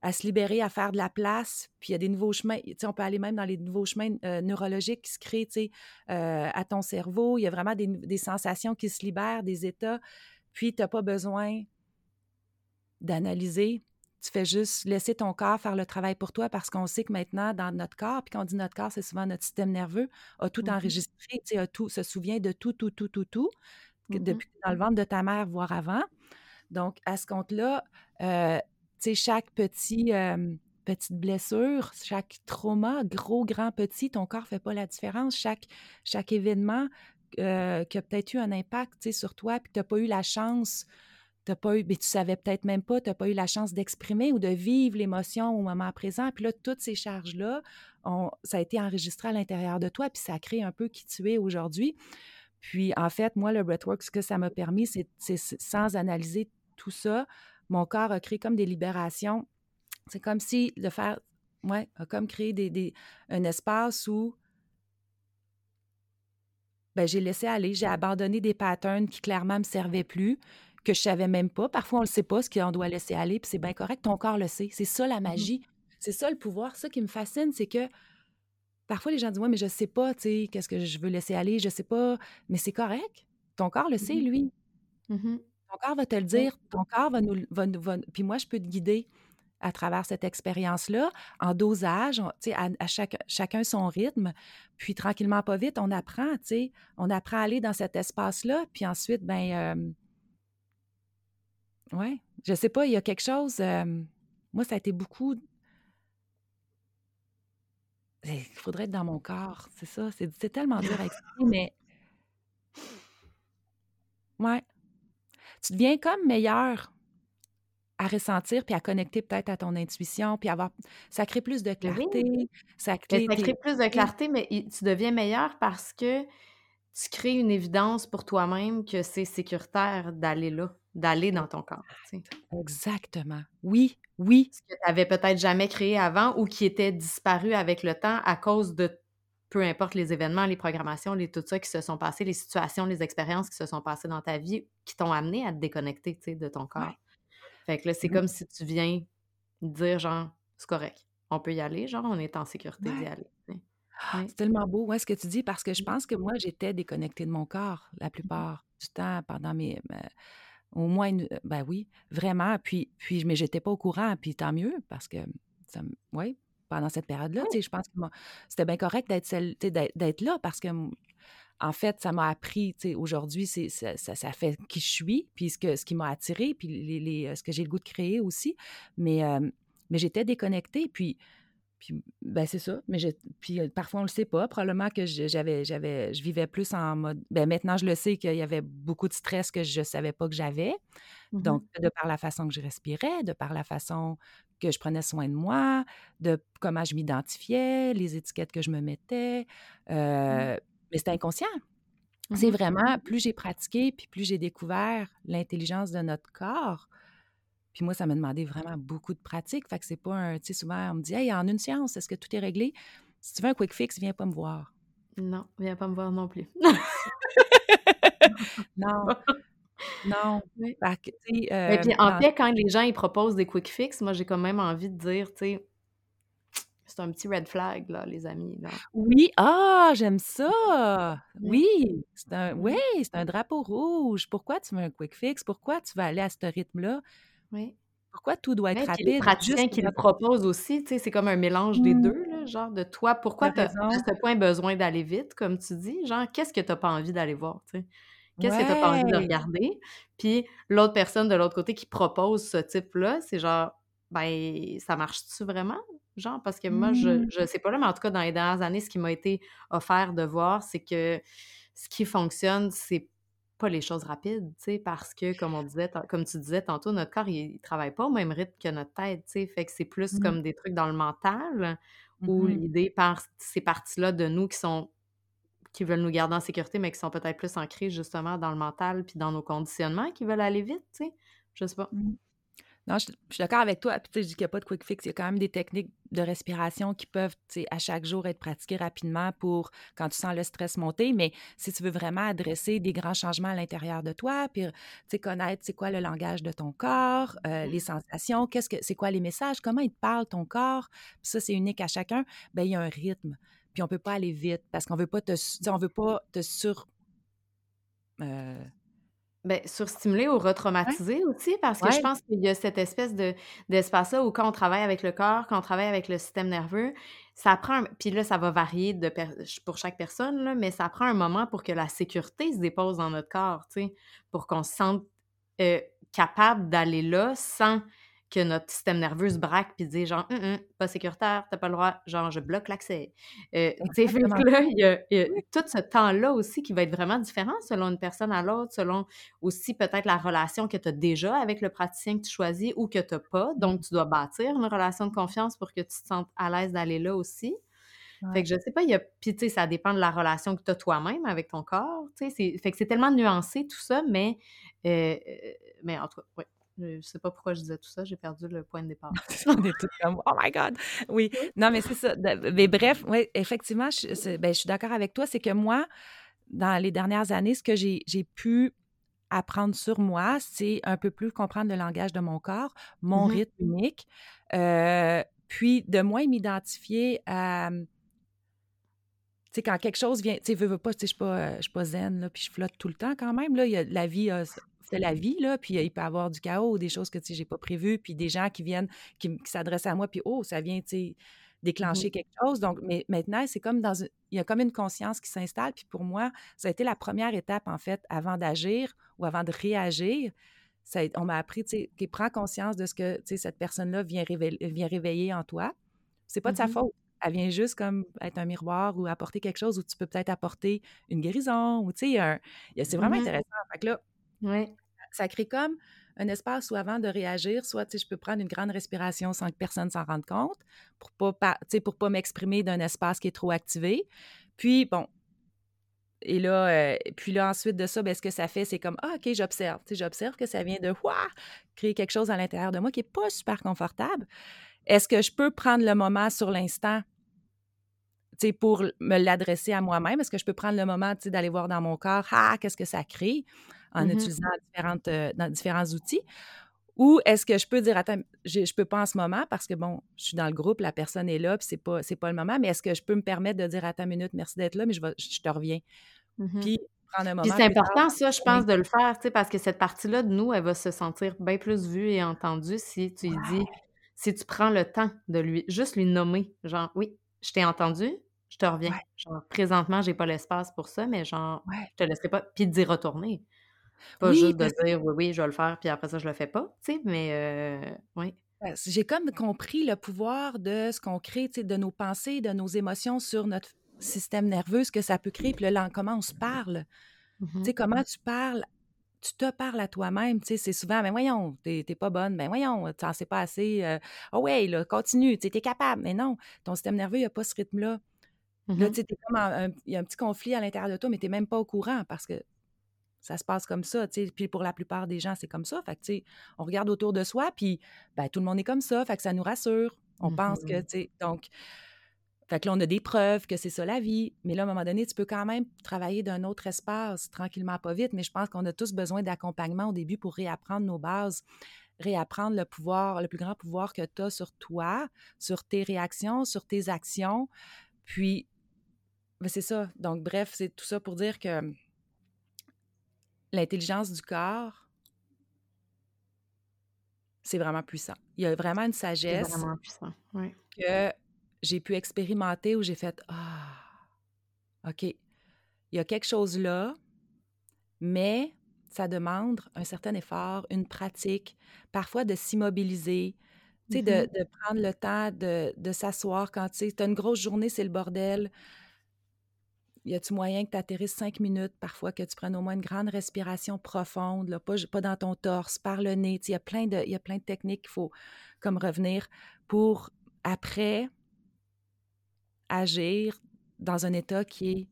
à, se libérer, à faire de la place, puis il y a des nouveaux chemins, tu sais, on peut aller même dans les nouveaux chemins euh, neurologiques qui se créent, tu sais, euh, à ton cerveau, il y a vraiment des, des sensations qui se libèrent, des états, puis tu n'as pas besoin d'analyser, tu fais juste laisser ton corps faire le travail pour toi parce qu'on sait que maintenant, dans notre corps, puis quand on dit notre corps, c'est souvent notre système nerveux, a tout mmh enregistré, tu sais, tout, se souvient de tout, tout, tout, tout, tout, mmh depuis dans le ventre de ta mère, voire avant. Donc, à ce compte-là, euh, tu sais, chaque petit, petite blessure, chaque trauma, gros, grand, petit, ton corps ne fait pas la différence. Chaque, chaque événement euh, qui a peut-être eu un impact sur toi, puis que tu n'as pas eu la chance t'as pas eu, mais tu savais peut-être même pas, tu n'as pas eu la chance d'exprimer ou de vivre l'émotion au moment présent. Puis là, toutes ces charges-là, ça a été enregistré à l'intérieur de toi, puis ça crée un peu qui tu es aujourd'hui. Puis en fait, moi, le breathwork, ce que ça m'a permis, c'est sans analyser tout ça, mon corps a créé comme des libérations C'est comme si de faire, ouais, a comme créé des, des, un espace où ben, j'ai laissé aller, j'ai abandonné des patterns qui clairement me servaient plus, que je savais même pas. Parfois, on ne sait pas, ce qu'on doit laisser aller, puis c'est bien correct, ton corps le sait. C'est ça la mmh magie. C'est ça le pouvoir. Ça qui me fascine, c'est que parfois les gens disent Ouais, mais je sais pas, tu sais, qu'est-ce que je veux laisser aller, je sais pas. Mais c'est correct. Ton corps le sait, mmh lui. Mmh ton corps va te le dire. Ton corps va nous. Va, va, puis moi, je peux te guider à travers cette expérience-là, en dosage, sais, à, à chaque, chacun son rythme. Puis tranquillement, pas vite, on apprend, tu sais, on apprend à aller dans cet espace-là. Puis ensuite, ben, euh, ouais, je sais pas, il y a quelque chose. Euh, moi, ça a été beaucoup. Il faudrait être dans mon corps, c'est ça. C'est tellement dur à expliquer, mais. Ouais. Tu deviens comme meilleur à ressentir puis à connecter peut-être à ton intuition puis avoir ça crée plus de clarté ça crée, ça crée plus de clarté mais tu deviens meilleur parce que tu crées une évidence pour toi-même que c'est sécuritaire d'aller là d'aller dans ton corps exactement. Oui oui. Ce que tu n'avais peut-être jamais créé avant ou qui était disparu avec le temps à cause de peu importe les événements, les programmations, les, tout ça qui se sont passés, les situations, les expériences qui se sont passées dans ta vie, qui t'ont amené à te déconnecter de ton corps. Fait que là, c'est mmh comme si tu viens dire, genre, c'est correct, on peut y aller, genre, on est en sécurité d'y aller. Ah, c'est tellement beau, ouais, ce que tu dis, parce que je pense que moi, j'étais déconnectée de mon corps la mmh plupart du temps pendant mes. au moins, ben oui, vraiment. Puis, puis mais j'étais pas au courant, puis tant mieux, parce que, ça, pendant cette période-là, sais, je pense que c'était bien correct d'être, là, parce que en fait, ça m'a appris, aujourd'hui, c'est, ça, ça, fait qui je suis, puis ce, que, ce qui m'a attiré, puis les, euh, ce que j'ai le goût de créer aussi. Mais, euh, mais j'étais déconnectée, puis, puis ben c'est ça. Mais puis parfois, on le sait pas. Probablement que j'avais, j'avais, je vivais plus en mode. Ben maintenant, je le sais qu'il y avait beaucoup de stress que je savais pas que j'avais. Mmh Donc, de par la façon que je respirais, de par la façon que je prenais soin de moi, de comment je m'identifiais, les étiquettes que je me mettais. Mmh mais c'est inconscient. C'est mmh vraiment, plus j'ai pratiqué, puis plus j'ai découvert l'intelligence de notre corps. Puis moi, ça m'a demandé vraiment beaucoup de pratique. Fait que c'est pas un. Tu sais, souvent, on me dit, hey, en une séance, est-ce que tout est réglé? Si tu veux un quick fix, viens pas me voir. Non, viens pas me voir non plus. (laughs) non. Non. (laughs) Oui. Euh, puis, en fait, quand les gens ils proposent des quick fix, moi, j'ai quand même envie de dire, tu sais, c'est un petit red flag, là, les amis. Là. Oui, ah, j'aime ça. Oui, c'est un, oui, c'est un drapeau rouge. Pourquoi tu veux un quick fix? Pourquoi tu vas aller à ce rythme-là? Oui. Pourquoi tout doit être rapide? Les praticiens qui le proposent aussi, tu sais, c'est comme un mélange des mmh. deux, là, genre de toi. Pourquoi tu as à point besoin d'aller vite, comme tu dis? Genre, qu'est-ce que tu n'as pas envie d'aller voir, tu sais? Qu'est-ce que tu n'as pas envie de regarder? Puis l'autre personne de l'autre côté qui propose ce type-là, c'est genre, ben, ça marche-tu vraiment? genre, parce que moi, je ne mmh. sais pas là, mais en tout cas, dans les dernières années, ce qui m'a été offert de voir, c'est que ce qui fonctionne, c'est pas les choses rapides, tu sais, parce que, comme on disait, comme tu disais tantôt, notre corps, il, travaille pas au même rythme que notre tête, tu sais, fait que c'est plus mmh. comme des trucs dans le mental, où mmh l'idée par ces parties-là de nous qui sont qui veulent nous garder en sécurité, mais qui sont peut-être plus ancrées justement dans le mental puis dans nos conditionnements, qui veulent aller vite, tu sais. Je sais pas. Non, je, suis d'accord avec toi. Puis, je dis qu'il n'y a pas de quick fix. Il y a quand même des techniques de respiration qui peuvent, à chaque jour, être pratiquées rapidement pour quand tu sens le stress monter. Mais si tu veux vraiment adresser des grands changements à l'intérieur de toi, puis, connaître c'est quoi le langage de ton corps, euh, les sensations, qu'est-ce que c'est quoi les messages, comment il te parle ton corps, puis ça, c'est unique à chacun, bien, il y a un rythme. Puis on peut pas aller vite parce qu'on veut pas te, on veut pas te sur... Euh, ben, surstimuler ou retraumatiser aussi, parce que je pense qu'il y a cette espèce de d'espace-là où quand on travaille avec le corps, quand on travaille avec le système nerveux, ça prend puis là, ça va varier de pour chaque personne, là, mais ça prend un moment pour que la sécurité se dépose dans notre corps, tu sais, pour qu'on se sente, euh, capable d'aller là sans que notre système nerveux se braque puis dit genre «Hum, hum, pas sécuritaire, t'as pas le droit, genre je bloque l'accès. Euh, tu sais, là, il y, a, tout ce temps-là aussi qui va être vraiment différent selon une personne à l'autre, selon aussi peut-être la relation que tu as déjà avec le praticien que tu choisis ou que tu n'as pas. Donc, tu dois bâtir une relation de confiance pour que tu te sentes à l'aise d'aller là aussi. Fait que je sais pas, il y a. Puis, tu sais, ça dépend de la relation que tu as toi-même avec ton corps. Tu sais, fait que c'est tellement nuancé tout ça, mais. Euh, mais en tout cas, oui Je sais pas pourquoi je disais tout ça, j'ai perdu le point de départ. (laughs) On est tous comme Oh my God! Oui. Non, mais c'est ça. Mais bref, oui, effectivement, je, ben, je suis d'accord avec toi. C'est que moi, dans les dernières années, ce que j'ai pu apprendre sur moi, c'est un peu plus comprendre le langage de mon corps, mon mmh rythme unique, euh, puis de moins m'identifier à tu sais, quand quelque chose vient, tu sais, veux, veux pas, tu sais, je suis pas, euh, pas zen, là, puis je flotte tout le temps quand même, là, il y a, la vie, c'est la vie, là, puis il peut y avoir du chaos, des choses que, tu sais, j'ai pas prévues, puis des gens qui viennent, qui, s'adressent à moi, puis oh, ça vient, tu sais, déclencher quelque chose. Donc, mais maintenant, c'est comme dans une, il y a comme une conscience qui s'installe, puis pour moi, ça a été la première étape, en fait, avant d'agir ou avant de réagir. Ça, on m'a appris, tu sais, qu'il prend conscience de ce que, tu sais, cette personne-là vient, vient réveiller en toi. C'est pas de sa mmh faute elle vient juste comme être un miroir ou apporter quelque chose où tu peux peut-être apporter une guérison ou tu sais, c'est vraiment mmh intéressant. Fait que là, ça crée comme un espace où avant de réagir, soit je peux prendre une grande respiration sans que personne s'en rende compte pour pas, pas m'exprimer d'un espace qui est trop activé. Puis bon, et là, euh, puis là, ensuite de ça, ben, ce que ça fait, c'est comme, ah, OK, j'observe. J'observe que ça vient de, créer quelque chose à l'intérieur de moi qui n'est pas super confortable. Est-ce que je peux prendre le moment sur l'instant pour me l'adresser à moi-même? Est-ce que je peux prendre le moment d'aller voir dans mon corps, ah, qu'est-ce que ça crée? En mmh utilisant différentes, euh, dans différents outils? Ou est-ce que je peux dire, attends, je, ne peux pas en ce moment parce que, bon, je suis dans le groupe, la personne est là, puis c'est pas, pas le moment, mais est-ce que je peux me permettre de dire, attends une minute, merci d'être là, mais je, je te reviens. Puis prendre un moment. c'est important, ça, je pense, de le faire, parce que cette partie-là de nous, elle va se sentir bien plus vue et entendue si tu lui dis, si tu prends le temps de lui, juste lui nommer, genre, oui, je t'ai entendu, je te reviens. Genre, présentement, j'ai pas l'espace pour ça, mais genre, je te laisserai pas. Puis d'y retourner. Pas juste de dire oui, oui, je vais le faire, puis après ça, je le fais pas, tu sais, mais euh, oui. J'ai comme compris le pouvoir de ce qu'on crée, tu de nos pensées, de nos émotions sur notre système nerveux, ce que ça peut créer, puis là, comment on se parle. Tu sais, mmh comment tu parles tu te parles à toi-même, tu sais, c'est souvent, mais voyons, t'es pas bonne, mais voyons, tu n'en sais pas assez, euh, oh ouais, là, continue, tu es capable, mais non, ton système nerveux, il n'a pas ce rythme-là. Là, mmh tu sais, comme il y a un petit conflit à l'intérieur de toi, mais tu n'es même pas au courant parce que ça se passe comme ça, tu sais. Puis pour la plupart des gens, c'est comme ça. Fait que, tu sais, on regarde autour de soi, puis ben, tout le monde est comme ça. Fait que ça nous rassure. On pense que, tu sais, donc... Fait que là, on a des preuves que c'est ça la vie. Mais là, à un moment donné, tu peux quand même travailler d'un autre espace, tranquillement, pas vite. Mais je pense qu'on a tous besoin d'accompagnement au début pour réapprendre nos bases, réapprendre le pouvoir, le plus grand pouvoir que tu as sur toi, sur tes réactions, sur tes actions. Puis ben, c'est ça. Donc, bref, c'est tout ça pour dire que l'intelligence du corps, c'est vraiment puissant. Il y a vraiment une sagesse vraiment puissant. que j'ai pu expérimenter où j'ai fait Ah, OK, il y a quelque chose là, mais ça demande un certain effort, une pratique, parfois de s'immobiliser, de, mm-hmm. de, prendre le temps de, de s'asseoir quand tu as une grosse journée, c'est le bordel y a-tu moyen que tu atterrisses cinq minutes, parfois que tu prennes au moins une grande respiration profonde, là, pas, pas dans ton torse, par le nez? Il y, a plein de, y a plein de techniques qu'il faut comme revenir pour, après, agir dans un état qui est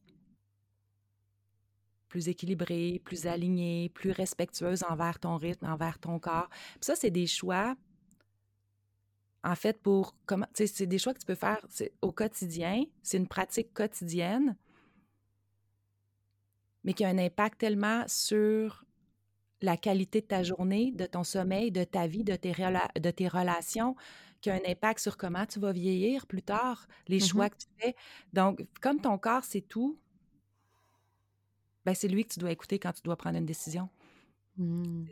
plus équilibré, plus aligné, plus respectueuse envers ton rythme, envers ton corps. ça, c'est des choix, en fait, pour comment, c'est des choix que tu peux faire au quotidien. C'est une pratique quotidienne mais qui a un impact tellement sur la qualité de ta journée, de ton sommeil, de ta vie, de tes, de tes relations, qui a un impact sur comment tu vas vieillir plus tard, les mmh choix que tu fais. Donc, comme ton corps, c'est tout, ben, c'est lui que tu dois écouter quand tu dois prendre une décision. Mmh.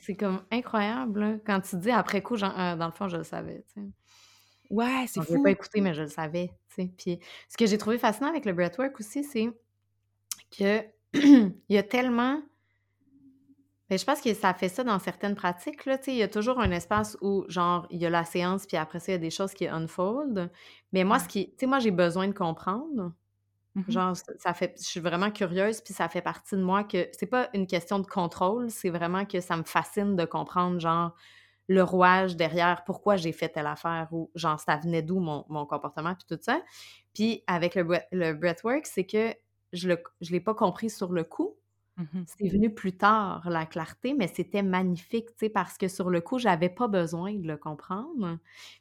C'est comme incroyable quand tu dis après coup, genre, euh, dans le fond, je le savais. Ouais, c'est fou. Je pas écouté, mais je le savais. Puis ce que j'ai trouvé fascinant avec le breathwork aussi, c'est que (clears throat) il y a tellement. Mais ben, je pense que ça fait ça dans certaines pratiques. Là, il y a toujours un espace où, genre, il y a la séance, puis après ça, il y a des choses qui unfold. Mais moi, ce qui. Tu sais, moi, j'ai besoin de comprendre. Mmh genre, ça fait. Je suis vraiment curieuse, puis ça fait partie de moi que c'est pas une question de contrôle, c'est vraiment que ça me fascine de comprendre, genre, le rouage derrière pourquoi j'ai fait telle affaire ou genre ça venait d'où mon, mon, comportement puis tout ça. Puis avec le, le breathwork, c'est que je ne l'ai pas compris sur le coup. Mmh c'est venu plus tard, la clarté, mais c'était magnifique, tu sais, parce que sur le coup, j'avais pas besoin de le comprendre.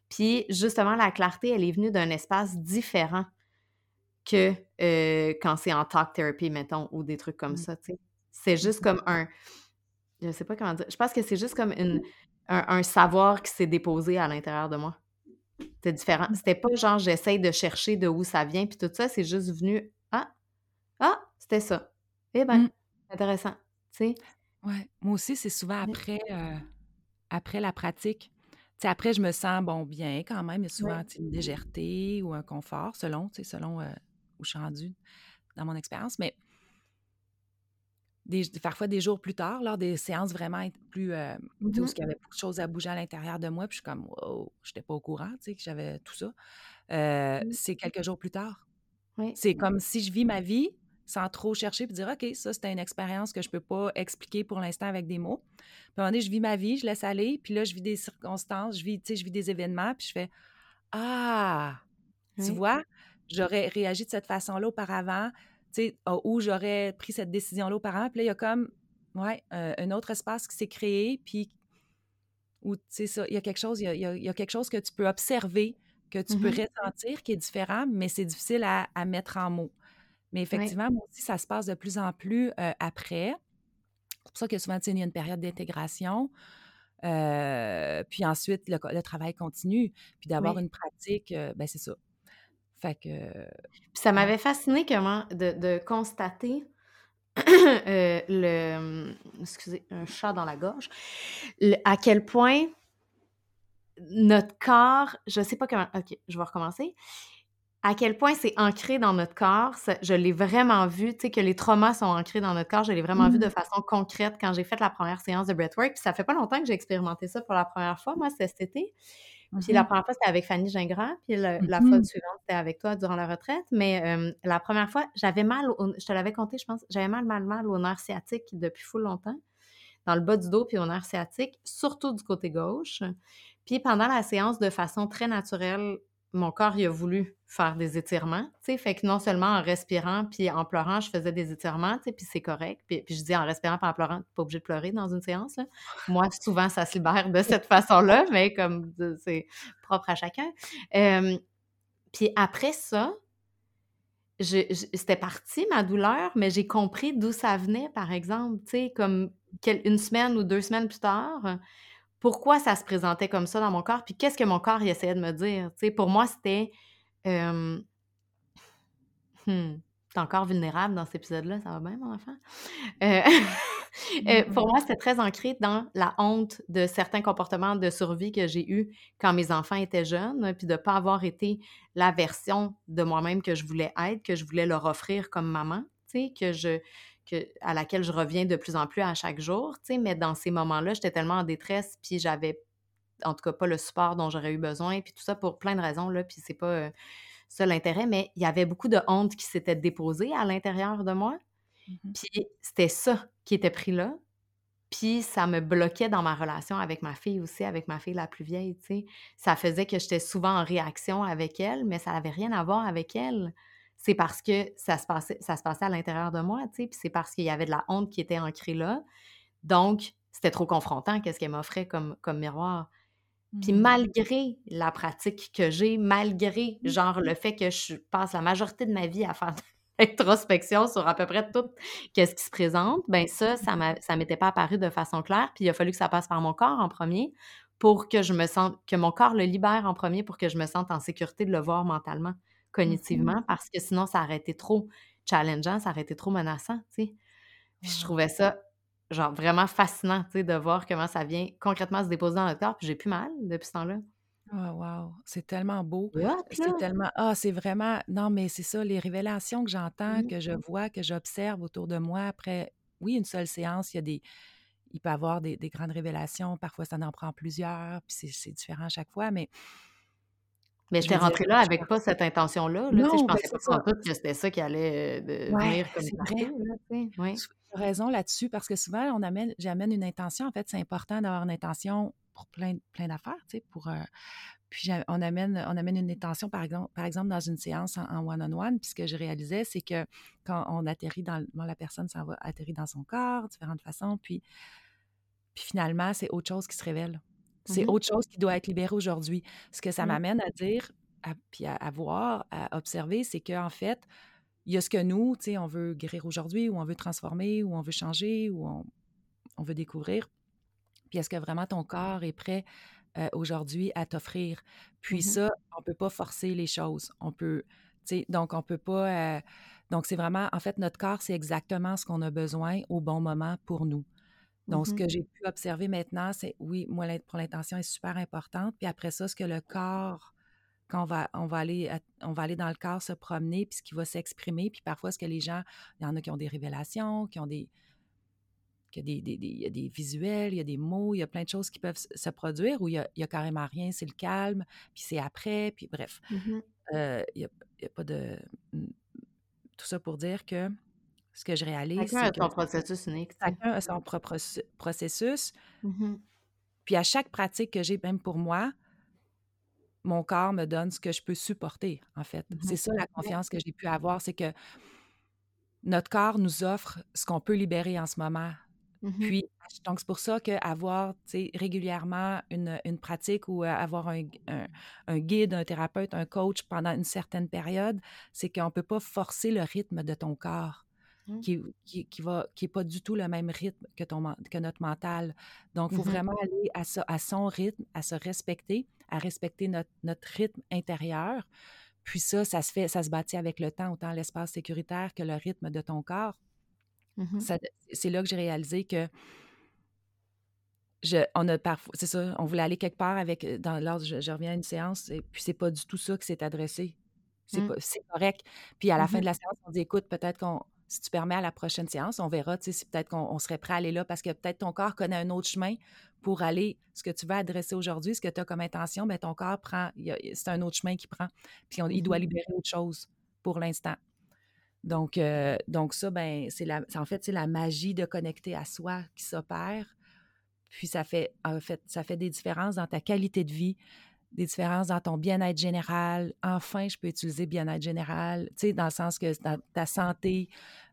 Puis justement, la clarté, elle est venue d'un espace différent que euh, quand c'est en talk therapy, mettons, ou des trucs comme mmh. ça, tu sais. C'est juste mmh. comme un. Je sais pas comment dire. Je pense que c'est juste comme une, un, savoir qui s'est déposé à l'intérieur de moi. C'était différent. C'était pas genre j'essaye de chercher de où ça vient, puis tout ça, c'est juste venu. Ah! Ah! C'était ça. Eh ben, Intéressant, tu sais? Ouais. Moi aussi, c'est souvent après, euh, après la pratique. Après, je me sens, bon, bien quand même. Il y a souvent une légèreté ou un confort, selon, tu sais, selon euh, où je suis rendue dans mon expérience. Mais des, parfois, des jours plus tard, lors des séances vraiment plus... Euh, où il y avait beaucoup de choses à bouger à l'intérieur de moi, puis je suis comme, wow, je n'étais pas au courant, tu sais, que j'avais tout ça. Mmh. C'est quelques jours plus tard. C'est comme si je vis ma vie, sans trop chercher puis dire OK, ça, c'était une expérience que je peux pas expliquer pour l'instant avec des mots. Puis à un moment donné, je vis ma vie, je laisse aller, puis là, je vis des circonstances, je vis, je vis des événements, puis je fais Ah, tu vois, j'aurais réagi de cette façon-là auparavant, tu sais, ou j'aurais pris cette décision-là auparavant, puis là, il y a comme, ouais, un autre espace qui s'est créé, puis où, tu sais, ça, il y a quelque chose, il y a, quelque chose que tu peux observer, que tu peux mmh ressentir qui est différent, mais c'est difficile à, à mettre en mots. Mais effectivement, moi aussi, ça se passe de plus en plus après. C'est pour ça que souvent, il y a une période d'intégration. puis ensuite, le, travail continue. Puis d'avoir une pratique, ben c'est ça. Fait que. ça m'avait fasciné comment de, constater (clears throat) le. Hum, excusez, un chat dans la gorge. à quel point notre corps, je sais pas comment. Ok, je vais recommencer à quel point c'est ancré dans notre corps. Je l'ai vraiment vu, tu sais, que les traumas sont ancrés dans notre corps. Je l'ai vraiment vu de mmh. façon concrète quand j'ai fait la première séance de breathwork. Puis ça fait pas longtemps que j'ai expérimenté ça pour la première fois, moi, cet été. Puis la première fois, c'était avec Fanny Gingras. Puis la fois mmh suivante, c'était avec toi durant la retraite. Mais la première fois, j'avais mal, je te l'avais compté, je pense, j'avais mal, mal, mal au nerf sciatique depuis fou longtemps, dans le bas du dos puis au nerf sciatique, surtout du côté gauche. Puis pendant la séance, de façon très naturelle, mon corps, il a voulu faire des étirements, tu sais, fait que non seulement en respirant puis en pleurant, je faisais des étirements, tu sais, puis c'est correct. Puis, je dis en respirant puis en pleurant, pas obligé de pleurer dans une séance, Moi, souvent, ça se libère de cette façon-là, (laughs) mais comme c'est propre à chacun. puis après ça, c'était parti, ma douleur, mais j'ai compris d'où ça venait, par exemple, tu sais, comme une semaine ou deux semaines plus tard, pourquoi ça se présentait comme ça dans mon corps, puis qu'est-ce que mon corps essayait de me dire. pour moi, c'était. Euh, T'es encore vulnérable dans cet épisode-là, ça va bien, mon enfant? Euh, (laughs) euh, pour moi, c'était très ancré dans la honte de certains comportements de survie que j'ai eus quand mes enfants étaient jeunes, puis de ne pas avoir été la version de moi-même que je voulais être, que je voulais leur offrir comme maman, que je, à laquelle je reviens de plus en plus à chaque jour, tu sais, mais dans ces moments-là, j'étais tellement en détresse, puis j'avais en tout cas pas le support dont j'aurais eu besoin, puis tout ça pour plein de raisons, là, puis c'est pas euh, ça l'intérêt, mais il y avait beaucoup de honte qui s'était déposée à l'intérieur de moi, mmh puis c'était ça qui était pris là, puis ça me bloquait dans ma relation avec ma fille aussi, avec ma fille la plus vieille, tu sais. Ça faisait que j'étais souvent en réaction avec elle, mais ça n'avait rien à voir avec elle c'est parce que ça se passait, ça se passait à l'intérieur de moi, tu sais, puis c'est parce qu'il y avait de la honte qui était ancrée là. Donc, c'était trop confrontant, qu'est-ce qu'elle m'offrait comme, comme miroir. Puis mmh malgré la pratique que j'ai, malgré, mmh. genre, le fait que je passe la majorité de ma vie à faire (laughs) l'introspection sur à peu près tout qu'est-ce qui se présente, ben ça, ça ne m'était pas apparu de façon claire. Puis il a fallu que ça passe par mon corps en premier pour que je me sente, que mon corps le libère en premier pour que je me sente en sécurité de le voir mentalement. Cognitivement parce que sinon, ça aurait été trop challengeant, ça aurait été trop menaçant, tu sais? Puis je trouvais ça, genre, vraiment fascinant, tu sais, de voir comment ça vient concrètement se déposer dans notre corps. Puis j'ai plus mal depuis ce temps-là. Oh, wow, c'est tellement beau. c'est tellement. Ah, c'est vraiment. Non, mais c'est ça, les révélations que j'entends, mmh. que je vois, que j'observe autour de moi après, oui, une seule séance, il y a des. Il peut y avoir des, des grandes révélations. Parfois, ça en prend plusieurs, puis c'est différent à chaque fois. Mais mais j'étais rentrée là avec pas cette intention-là. Là, non, je pensais ben, pas que c'était ça qui allait euh, venir comme ça. Ouais. Tu as raison là-dessus parce que souvent, on amène, j'amène une intention. En fait, c'est important d'avoir une intention pour plein, plein d'affaires, tu sais, pour... puis on amène, on amène une intention, par exemple, par exemple dans une séance en one-on-one, puis ce que je réalisais, c'est que quand on atterrit dans... la personne s'en va atterrir dans son corps, différentes façons, puis, puis finalement, c'est autre chose qui se révèle. C'est mmh autre chose qui doit être libéré aujourd'hui. Ce que ça mmh. m'amène à dire, puis à, voir, à observer, c'est qu'en fait, il y a ce que nous, tu sais, on veut guérir aujourd'hui, ou on veut transformer, ou on veut changer, ou on, veut découvrir. Puis est-ce que vraiment ton corps est prêt euh, aujourd'hui à t'offrir? Puis mmh ça, on ne peut pas forcer les choses. On peut, tu sais, donc on peut pas. Euh, donc c'est vraiment, en fait, notre corps, c'est exactement ce qu'on a besoin au bon moment pour nous. Donc, ce que j'ai pu observer maintenant, c'est oui, moi, pour l'intention est super importante. Puis après ça, ce que le corps quand on va, on va, aller, on va aller dans le corps se promener, puis ce qui va s'exprimer. Puis parfois, ce que les gens, il y en a qui ont des révélations, qui ont des, des, des, il y a des visuels, il y a des mots, il y a plein de choses qui peuvent se produire, où il y a, carrément rien, c'est le calme, puis c'est après, puis bref. Mmh euh, il n'y a, pas de... Tout ça pour dire que ce que je réalise... Chacun a son processus unique. Chacun a son propre processus. Mmh puis à chaque pratique que j'ai, même pour moi, mon corps me donne ce que je peux supporter, en fait. Mmh c'est ça la confiance que j'ai pu avoir, c'est que notre corps nous offre ce qu'on peut libérer en ce moment. Mmh Puis, donc, c'est pour ça qu'avoir régulièrement une, une, pratique ou avoir un, un, guide, un thérapeute, un coach pendant une certaine période, c'est qu'on ne peut pas forcer le rythme de ton corps. Mmh. qui, qui, qui, va, qui n'est pas du tout le même rythme que, ton, que notre mental. Donc, il faut vraiment aller à, à son rythme, à se respecter, à respecter notre, notre rythme intérieur. Puis ça, ça se fait, ça se bâtit avec le temps, autant l'espace sécuritaire que le rythme de ton corps. Mmh c'est là que j'ai réalisé que je, on a parfois, c'est ça, on voulait aller quelque part avec, euh, dans l'ordre, je, reviens à une séance, et puis c'est pas du tout ça qui s'est adressé. C'est mmh. correct. Puis à la fin de la séance, on dit, écoute, peut-être qu'on si tu permets à la prochaine séance, on verra si peut-être qu'on serait prêt à aller là parce que peut-être ton corps connaît un autre chemin pour aller, ce que tu vas adresser aujourd'hui, ce que tu as comme intention, bien, ton corps prend, c'est un autre chemin qu'il prend. Puis il doit mmh libérer autre chose pour l'instant. Donc, euh, donc ça, ben, c'est en fait, c'est la magie de connecter à soi qui s'opère. Puis ça fait, en fait, ça fait des différences dans ta qualité de vie, des différences dans ton bien-être général. Enfin, je peux utiliser bien-être général, tu sais, dans le sens que dans ta santé,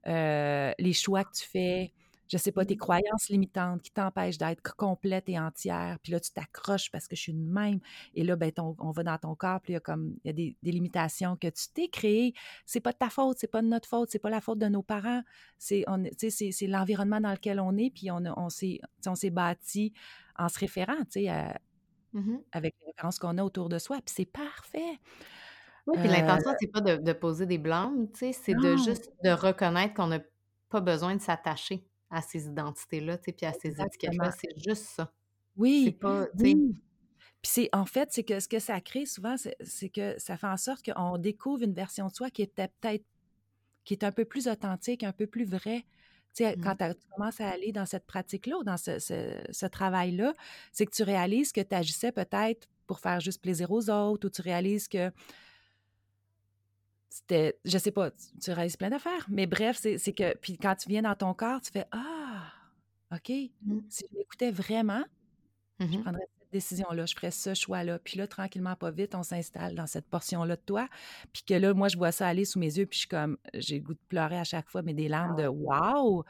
euh, les choix que tu fais, je sais pas, tes mmh. croyances limitantes qui t'empêchent d'être complète et entière. Puis là, tu t'accroches parce que je suis une même. Et là, ben, on va dans ton corps, puis il y a comme il y a des, limitations que tu t'es créées. C'est pas de ta faute, c'est pas de notre faute, c'est pas la faute de nos parents. C'est c'est l'environnement dans lequel on est, puis on, on s'est bâti en se référant, tu Mmh avec les références qu'on a autour de soi, puis c'est parfait. Oui, puis l'intention, c'est pas de, poser des blâmes, tu sais, c'est de juste de reconnaître qu'on n'a pas besoin de s'attacher à ces identités-là, tu sais, puis à ces étiquettes-là, c'est juste ça. Oui, pas, Puis c'est en fait, c'est que ce que ça crée souvent, c'est que ça fait en sorte qu'on découvre une version de soi qui était peut-être qui est un peu plus authentique, un peu plus vraie, Mmh. Quand tu commences à aller dans cette pratique-là ou dans ce, travail-là, c'est que tu réalises que tu agissais peut-être pour faire juste plaisir aux autres ou tu réalises que c'était, je sais pas, tu, réalises plein d'affaires. Mais bref, c'est que, puis quand tu viens dans ton corps, tu fais Ah, OK, mmh. si je m'écoutais vraiment, je mmh prendrais décision-là, je ferais ce choix-là. Puis là, tranquillement, pas vite, on s'installe dans cette portion-là de toi. Puis que là, moi, je vois ça aller sous mes yeux, puis je suis comme, j'ai le goût de pleurer à chaque fois, mais des larmes de Wow!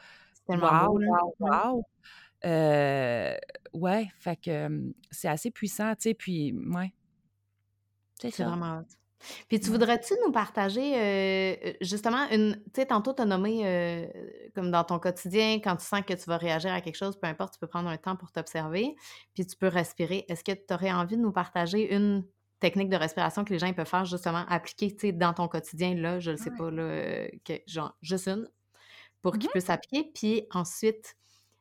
Wow, wow, wow! Euh, ouais, fait que c'est assez puissant, tu sais, puis, ouais. C'est vraiment puis tu voudrais-tu nous partager euh, justement une. Tu sais, tantôt, tu as nommé euh, comme dans ton quotidien, quand tu sens que tu vas réagir à quelque chose, peu importe, tu peux prendre un temps pour t'observer, puis tu peux respirer. Est-ce que tu aurais envie de nous partager une technique de respiration que les gens peuvent faire justement appliquer tu sais, dans ton quotidien, là, je ne sais pas, là, euh, que, genre, juste une, pour qu'ils mmh puissent appliquer? Puis ensuite,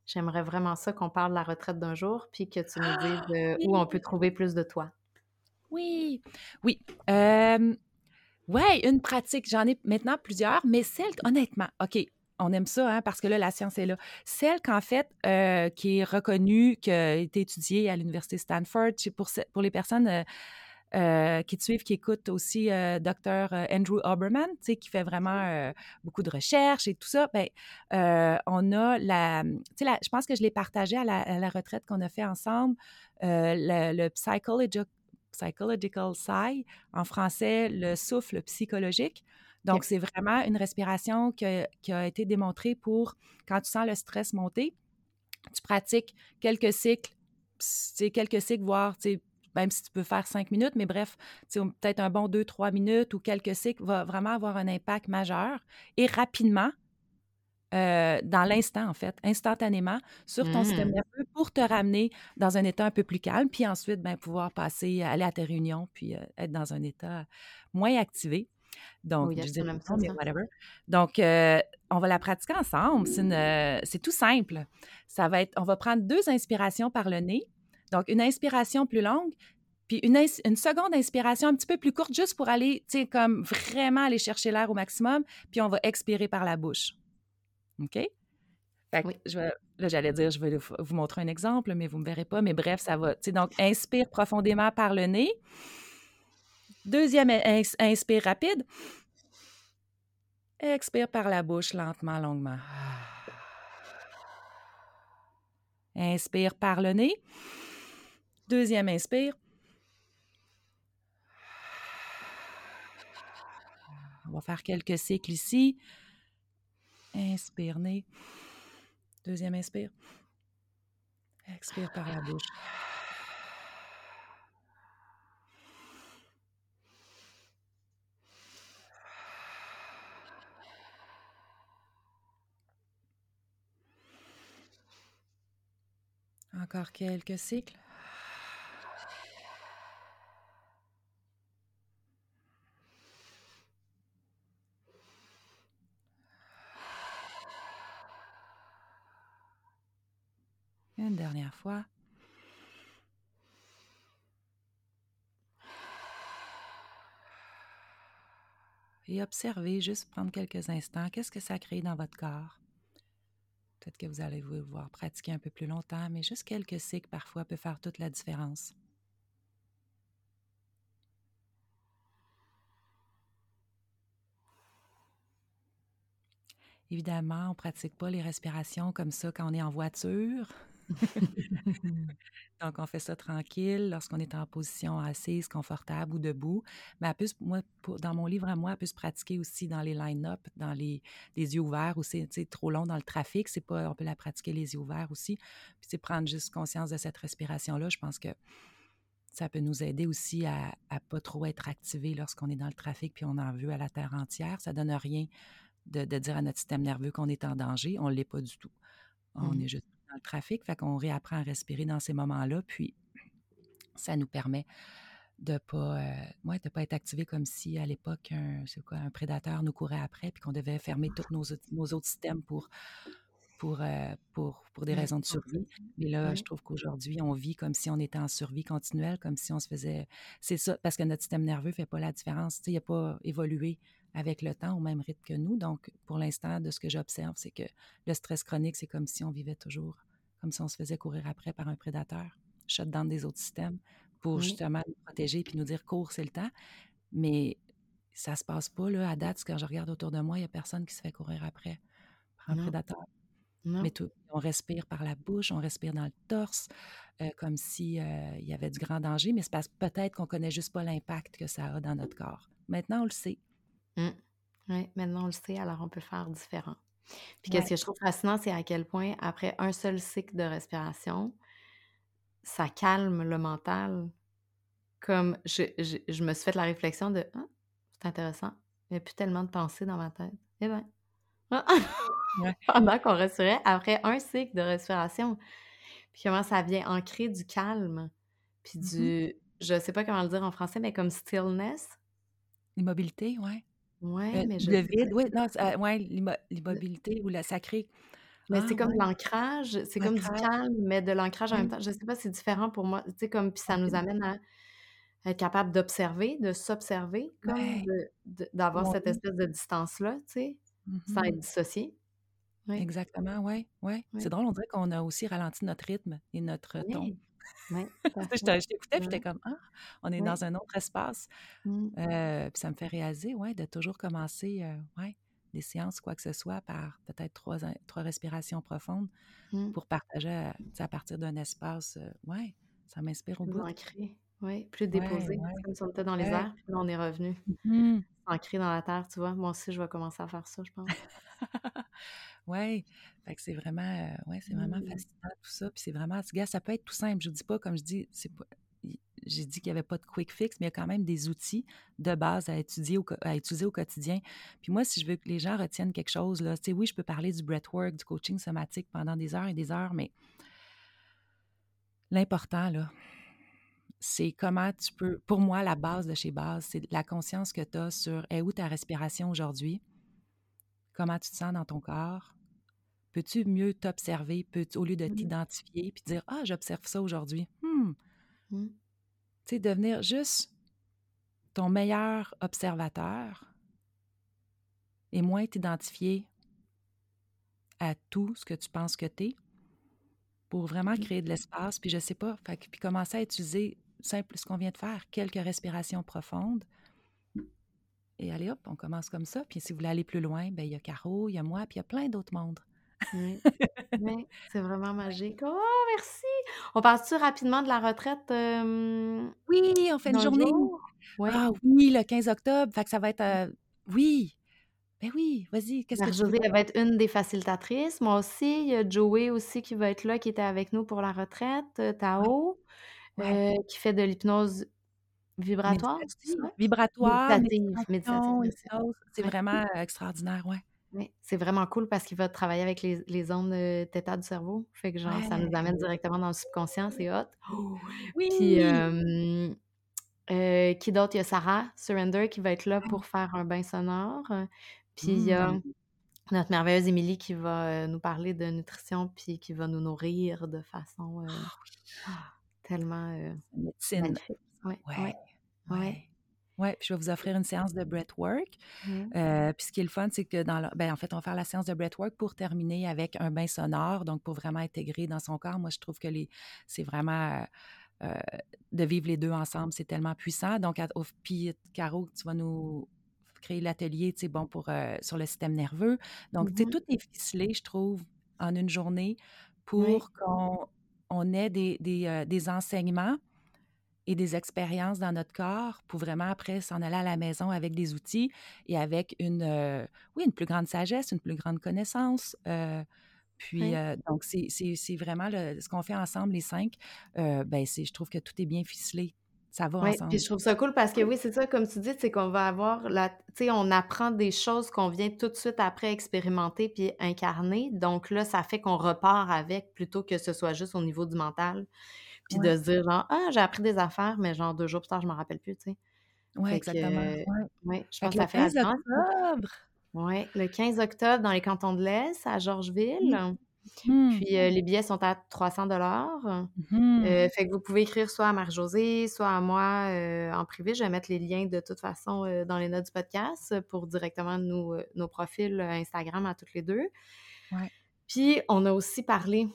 j'aimerais vraiment ça qu'on parle de la retraite d'un jour, puis que tu nous dises où on peut trouver plus de toi. Oui, oui. Euh, ouais, une pratique. J'en ai maintenant plusieurs, mais celle, honnêtement, OK, on aime ça, hein, parce que là, la science est là. Celle qu'en fait, euh, qui est reconnue, qui a été étudiée à l'Université Stanford, pour, pour les personnes euh, qui te suivent, qui écoutent aussi Dr. Andrew Oberman, qui fait vraiment beaucoup de recherches et tout ça, ben, on a la, sais, je pense que je l'ai partagé à la, retraite qu'on a fait ensemble, le, le psychological, psychological sigh, en français, le souffle psychologique. Donc, c'est vraiment une respiration qui a, été démontrée pour quand tu sens le stress monter, tu pratiques quelques cycles, quelques cycles, voire même si tu peux faire cinq minutes, mais bref, peut-être un bon deux, trois minutes ou quelques cycles va vraiment avoir un impact majeur et rapidement, euh, dans l'instant, en fait, instantanément, sur ton système mmh. nerveux pour te ramener dans un état un peu plus calme, puis ensuite, ben, pouvoir passer, aller à tes réunions, puis euh, être dans un état moins activé. Donc, je dis mais whatever. Donc, euh, on va la pratiquer ensemble. C'est tout simple. Ça va être, on va prendre deux inspirations par le nez. Donc, une inspiration plus longue, puis une, une, seconde inspiration un petit peu plus courte, juste pour aller, tu sais, comme vraiment aller chercher l'air au maximum, puis on va expirer par la bouche. OK? je là, j'allais dire, je vais vous montrer un exemple, mais vous ne me verrez pas. Mais bref, ça va. Donc, inspire profondément par le nez. Deuxième inspire rapide. Expire par la bouche lentement, longuement. Inspire par le nez. Deuxième inspire. On va faire quelques cycles ici. Inspire, nez. Deuxième inspire. Expire par la bouche. Encore quelques cycles. Une dernière fois. Et observez, juste prendre quelques instants, qu'est-ce que ça crée dans votre corps? Peut-être que vous allez vous voir pratiquer un peu plus longtemps, mais juste quelques cycles parfois peut faire toute la différence. Évidemment, on ne pratique pas les respirations comme ça quand on est en voiture. (laughs) Donc, on fait ça tranquille lorsqu'on est en position assise, confortable ou debout. Mais plus, moi, dans mon livre à moi, elle peut se pratiquer aussi dans les line-up, dans les, yeux ouverts ou c'est trop long dans le trafic. C'est pas, on peut la pratiquer les yeux ouverts aussi. Puis, c'est prendre juste conscience de cette respiration-là. Je pense que ça peut nous aider aussi à ne pas trop être activé lorsqu'on est dans le trafic puis on en veut à la terre entière. Ça donne rien de, dire à notre système nerveux qu'on est en danger. On ne l'est pas du tout. On mmh. est juste dans le trafic, fait qu'on réapprend à respirer dans ces moments-là, puis ça nous permet de ne pas, euh, pas être activé comme si à l'époque, un, quoi, un prédateur nous courait après, puis qu'on devait fermer tous nos, nos autres systèmes pour, pour, euh, pour, pour des raisons de survie. Mais là, je trouve qu'aujourd'hui, on vit comme si on était en survie continuelle, comme si on se faisait... C'est ça, parce que notre système nerveux ne fait pas la différence. Il n'a pas évolué avec le temps au même rythme que nous. Donc, pour l'instant, de ce que j'observe, c'est que le stress chronique, c'est comme si on vivait toujours, comme si on se faisait courir après par un prédateur, shut down des autres systèmes pour justement nous protéger puis nous dire cours, c'est le temps. Mais ça se passe pas, là, à date, quand je regarde autour de moi, il n'y a personne qui se fait courir après par un prédateur. Mais tout, on respire par la bouche, on respire dans le torse, euh, comme s'il euh, y avait du grand danger, mais c'est peut-être qu'on connaît juste pas l'impact que ça a dans notre corps. Maintenant, on le sait. Mmh. Oui, maintenant on le sait, alors on peut faire différent. Puis qu'est-ce que je trouve fascinant, c'est à quel point, après un seul cycle de respiration, ça calme le mental. Comme je, je, me suis fait la réflexion de ah, c'est intéressant, il n'y a plus tellement de pensées dans ma tête. Eh bien, (laughs) pendant qu'on respirait, après un cycle de respiration, puis comment ça vient ancrer du calme, puis mmh du, je ne sais pas comment le dire en français, mais comme stillness. L'immobilité, ouais. Ouais, mais je le vide, oui, non, ouais, l'immobilité ou la sacrée. Mais c'est ah, comme l'ancrage, c'est comme du calme, mais de l'ancrage en même temps. Je sais pas, c'est différent pour moi. Tu sais, comme, puis ça nous amène à être capable d'observer, de s'observer, comme d'avoir cette espèce de distance-là, tu sais, sans être mmh dissocié. Exactement, oui, ouais. C'est drôle, on dirait qu'on a aussi ralenti notre rythme et notre ton. Oui. (laughs) je t'écoutais, puis j'étais comme, ah, on est dans un autre espace. Mmh. Euh, puis ça me fait réaliser, ouais, de toujours commencer, euh, ouais, des séances, quoi que ce soit, par peut-être trois, trois respirations profondes mmh. pour partager à partir d'un espace. Euh, ouais, ça m'inspire au bout. Ancré, oui, plus déposé, comme si on était dans les airs, puis là, on est revenu. Mmh. Ancré dans la terre, tu vois. Moi aussi, je vais commencer à faire ça, je pense. (laughs) oui, c'est vraiment, ouais, c'est vraiment fascinant tout ça. Puis c'est vraiment, gars, ça peut être tout simple. Je dis pas, comme je dis, c'est pas, j'ai dit qu'il n'y avait pas de quick fix, mais il y a quand même des outils de base à, étudier à utiliser au quotidien. Puis moi, si je veux que les gens retiennent quelque chose, là, oui, je peux parler du breathwork, du coaching somatique pendant des heures et des heures, mais l'important, là, c'est comment tu peux, pour moi, la base de chez base, c'est la conscience que tu as sur est où ta respiration aujourd'hui, comment tu te sens dans ton corps. Peux-tu mieux t'observer au lieu de mmh t'identifier puis dire Ah, j'observe ça aujourd'hui. Hmm. Mmh sais, devenir juste ton meilleur observateur et moins t'identifier à tout ce que tu penses que tu es pour vraiment mmh. créer de l'espace. Puis je sais pas, puis commencer à utiliser simple ce qu'on vient de faire, quelques respirations profondes. Et allez hop, on commence comme ça. Puis si vous voulez aller plus loin, ben il y a Caro, il y a moi, puis il y a plein d'autres mondes. (laughs) Oui, c'est vraiment magique. Oh, merci! On passe-tu rapidement de la retraite? oui, on fait une journée. Ah oui, le 15 octobre. Fait que ça va être. Euh, oui! Ben oui, vas-y, qu'est-ce que tu veux? elle va être une des facilitatrices. Moi aussi, il y a Joey aussi qui va être là, qui était avec nous pour la retraite, Tao, euh, qui fait de l'hypnose vibratoire, Vibratoire, méditative, C'est vraiment extraordinaire, ouais. Oui, c'est vraiment cool parce qu'il va travailler avec les, les zones euh, du cerveau. Fait que genre, ça nous amène directement dans le subconscient, c'est hot. Oh, oui! Puis, euh, qui d'autre? Il y a Sarah Surrender qui va être là pour faire un bain sonore. Puis il y a mmh. notre merveilleuse Émilie qui va euh, nous parler de nutrition puis qui va nous nourrir de façon euh, ah, tellement. Ouais, ouais. ouais. Oui, puis je vais vous offrir une séance de breathwork. Mmh. Euh, puis ce qui est le fun, c'est que dans ben, en fait, on va faire la séance de breathwork pour terminer avec un bain sonore, donc pour vraiment intégrer dans son corps. Moi, je trouve que les, c'est vraiment euh, de vivre les deux ensemble, c'est tellement puissant. Donc, puis Caro, tu vas nous créer l'atelier, tu sais, bon, pour, euh, sur le système nerveux. Donc, tu sais, mmh tout est ficelé, je trouve, en une journée pour qu'on on ait des, des, des enseignements et des expériences dans notre corps pour vraiment après s'en aller à la maison avec des outils et avec une, euh, oui, une plus grande sagesse, une plus grande connaissance. Euh, puis, euh, donc, c'est vraiment ce qu'on fait ensemble, les cinq. ben, je trouve que tout est bien ficelé. Ça va ensemble. Puis je trouve ça cool parce que oui, c'est ça, comme tu dis, c'est qu'on va avoir la. Tu sais, on apprend des choses qu'on vient tout de suite après expérimenter puis incarner. Donc là, ça fait qu'on repart avec plutôt que ce soit juste au niveau du mental. Puis de se dire, genre, ah, j'ai appris des affaires, mais genre deux jours plus tard, je m'en rappelle plus, tu sais? Oui, exactement. ouais. je pense que ça fait 15 octobre. Oui, le 15 octobre dans les cantons de l'Est, à Georgeville. Mmh. Puis les billets sont à 300 dollars. Mmh. fait que vous pouvez écrire soit à Marie-Josée, soit à moi en privé. Je vais mettre les liens de toute façon dans les notes du podcast pour directement nous, nos profils Instagram à toutes les deux. Ouais. Puis on a aussi parlé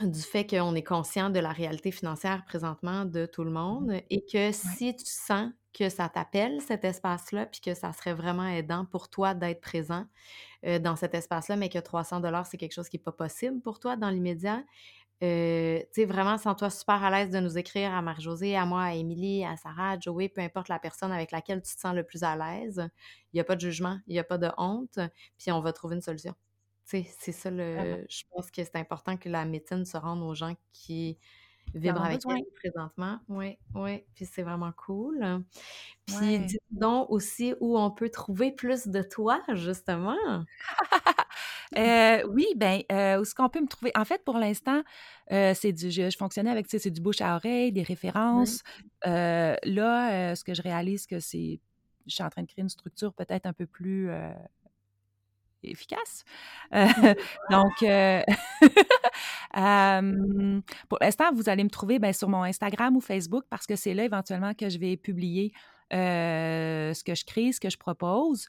du fait qu'on est conscient de la réalité financière présentement de tout le mmh monde et que si tu sens que ça t'appelle, cet espace-là, puis que ça serait vraiment aidant pour toi d'être présent dans cet espace-là, mais que 300 dollars c'est quelque chose qui n'est pas possible pour toi dans l'immédiat, euh, tu sais, vraiment, sens-toi super à l'aise de nous écrire à Marie-Josée, à moi, à Émilie, à Sarah, à Joey, peu importe la personne avec laquelle tu te sens le plus à l'aise. Il n'y a pas de jugement, il n'y a pas de honte, puis on va trouver une solution c'est ça le. Je pense que c'est important que la médecine se rende aux gens qui vibrent avec elle présentement. Oui, oui. Puis c'est vraiment cool. Puis dis donc aussi où on peut trouver plus de toi, justement. (laughs) Euh, oui, bien, euh, où est-ce qu'on peut me trouver? En fait, pour l'instant, euh, c'est du, je, fonctionnais avec, c'est du bouche à oreille, des références. là, ce que je réalise, que c'est, je suis en train de créer une structure peut-être un peu plus efficace. Euh, (laughs) (laughs) donc, euh, (laughs) pour l'instant, vous allez me trouver ben, sur mon Instagram ou Facebook parce que c'est là éventuellement que je vais publier ce que je crée, ce que je propose.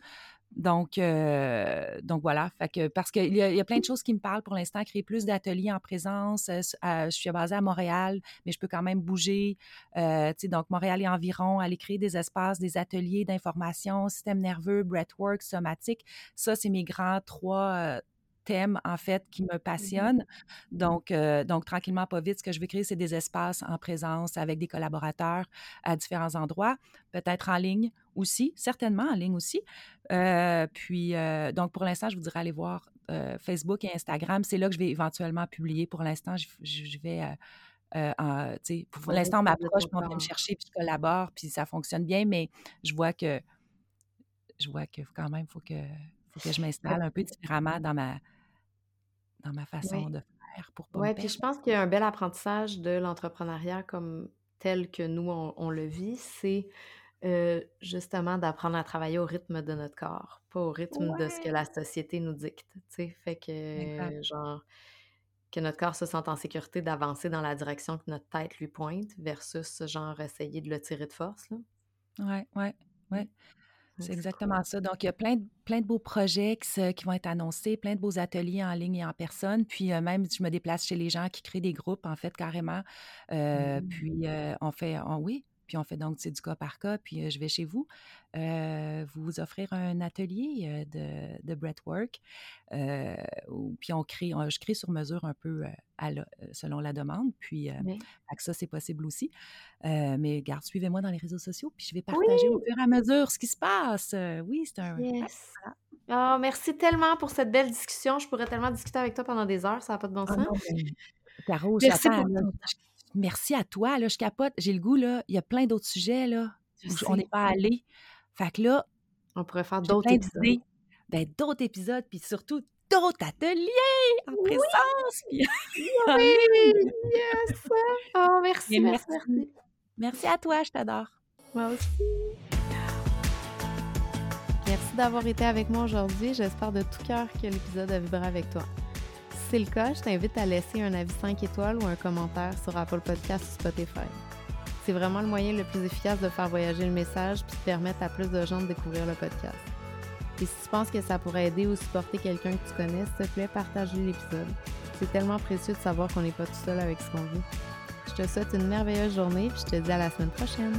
Donc, euh, donc voilà. Que, parce qu'il y, a, y a plein de choses qui me parlent pour l'instant. Créer plus d'ateliers en présence. Euh, je suis basée à Montréal, mais je peux quand même bouger. Euh, donc, Montréal et environ, aller créer des espaces, des ateliers d'information, système nerveux, breathwork, somatique. Ça, c'est mes grands trois, thèmes, en fait, qui me mmh passionnent. Donc, euh, donc, tranquillement, pas vite, ce que je veux créer, c'est des espaces en présence avec des collaborateurs à différents endroits, peut-être en ligne aussi, certainement en ligne aussi. Euh, puis, euh, donc, pour l'instant, je vous dirais aller voir Facebook et Instagram. C'est là que je vais éventuellement publier. Pour l'instant, je, vais... pour l'instant, on m'approche, on vient me chercher, puis je collabore, puis ça fonctionne bien, mais je vois que je vois que quand même, il faut que, faut que je m'installe un peu différemment dans ma, dans ma façon de faire pour pas Oui, puis je pense qu'il y a un bel apprentissage de l'entrepreneuriat comme tel que nous, on, le vit, c'est justement d'apprendre à travailler au rythme de notre corps, pas au rythme de ce que la société nous dicte, tu sais? Fait que, genre, que notre corps se sente en sécurité d'avancer dans la direction que notre tête lui pointe versus, genre, essayer de le tirer de force, là. Ouais, ouais, ouais. C'est exactement ça. Donc, il y a plein de, plein de beaux projets qui, qui, vont être annoncés, plein de beaux ateliers en ligne et en personne. Puis, euh, même, je me déplace chez les gens qui créent des groupes, en fait, carrément. Euh, mmh. Puis, euh, on fait, oui, puis on fait donc, c'est du cas par cas, puis je vais chez vous, vous offrir un atelier de, de breathwork, puis on crée, je crée sur mesure un peu à selon la demande, puis ça, c'est possible aussi. mais garde, suivez-moi dans les réseaux sociaux, puis je vais partager au fur et à mesure ce qui se passe. oui, c'est un... Yes. Oh, merci tellement pour cette belle discussion. Je pourrais tellement discuter avec toi pendant des heures, ça n'a pas de bon ah sens. Caro, merci pour merci à toi, là, je capote. J'ai le goût, là, il y a plein d'autres sujets, là, où on n'est pas allé. Fait que là, on pourrait faire d'autres épisodes. Ben, d'autres épisodes, puis surtout d'autres ateliers en présence. (laughs) Oui, yes! Oh, merci, merci, merci. Merci à toi, je t'adore. Moi aussi. Merci d'avoir été avec moi aujourd'hui. J'espère de tout cœur que l'épisode a vibré avec toi c'est le cas, je t'invite à laisser un avis 5 étoiles ou un commentaire sur Apple Podcast ou Spotify. C'est vraiment le moyen le plus efficace de faire voyager le message puis de permettre à plus de gens de découvrir le podcast. Et si tu penses que ça pourrait aider ou supporter quelqu'un que tu connais, s'il te plaît, partage l'épisode. C'est tellement précieux de savoir qu'on n'est pas tout seul avec ce qu'on vit. Je te souhaite une merveilleuse journée puis je te dis à la semaine prochaine.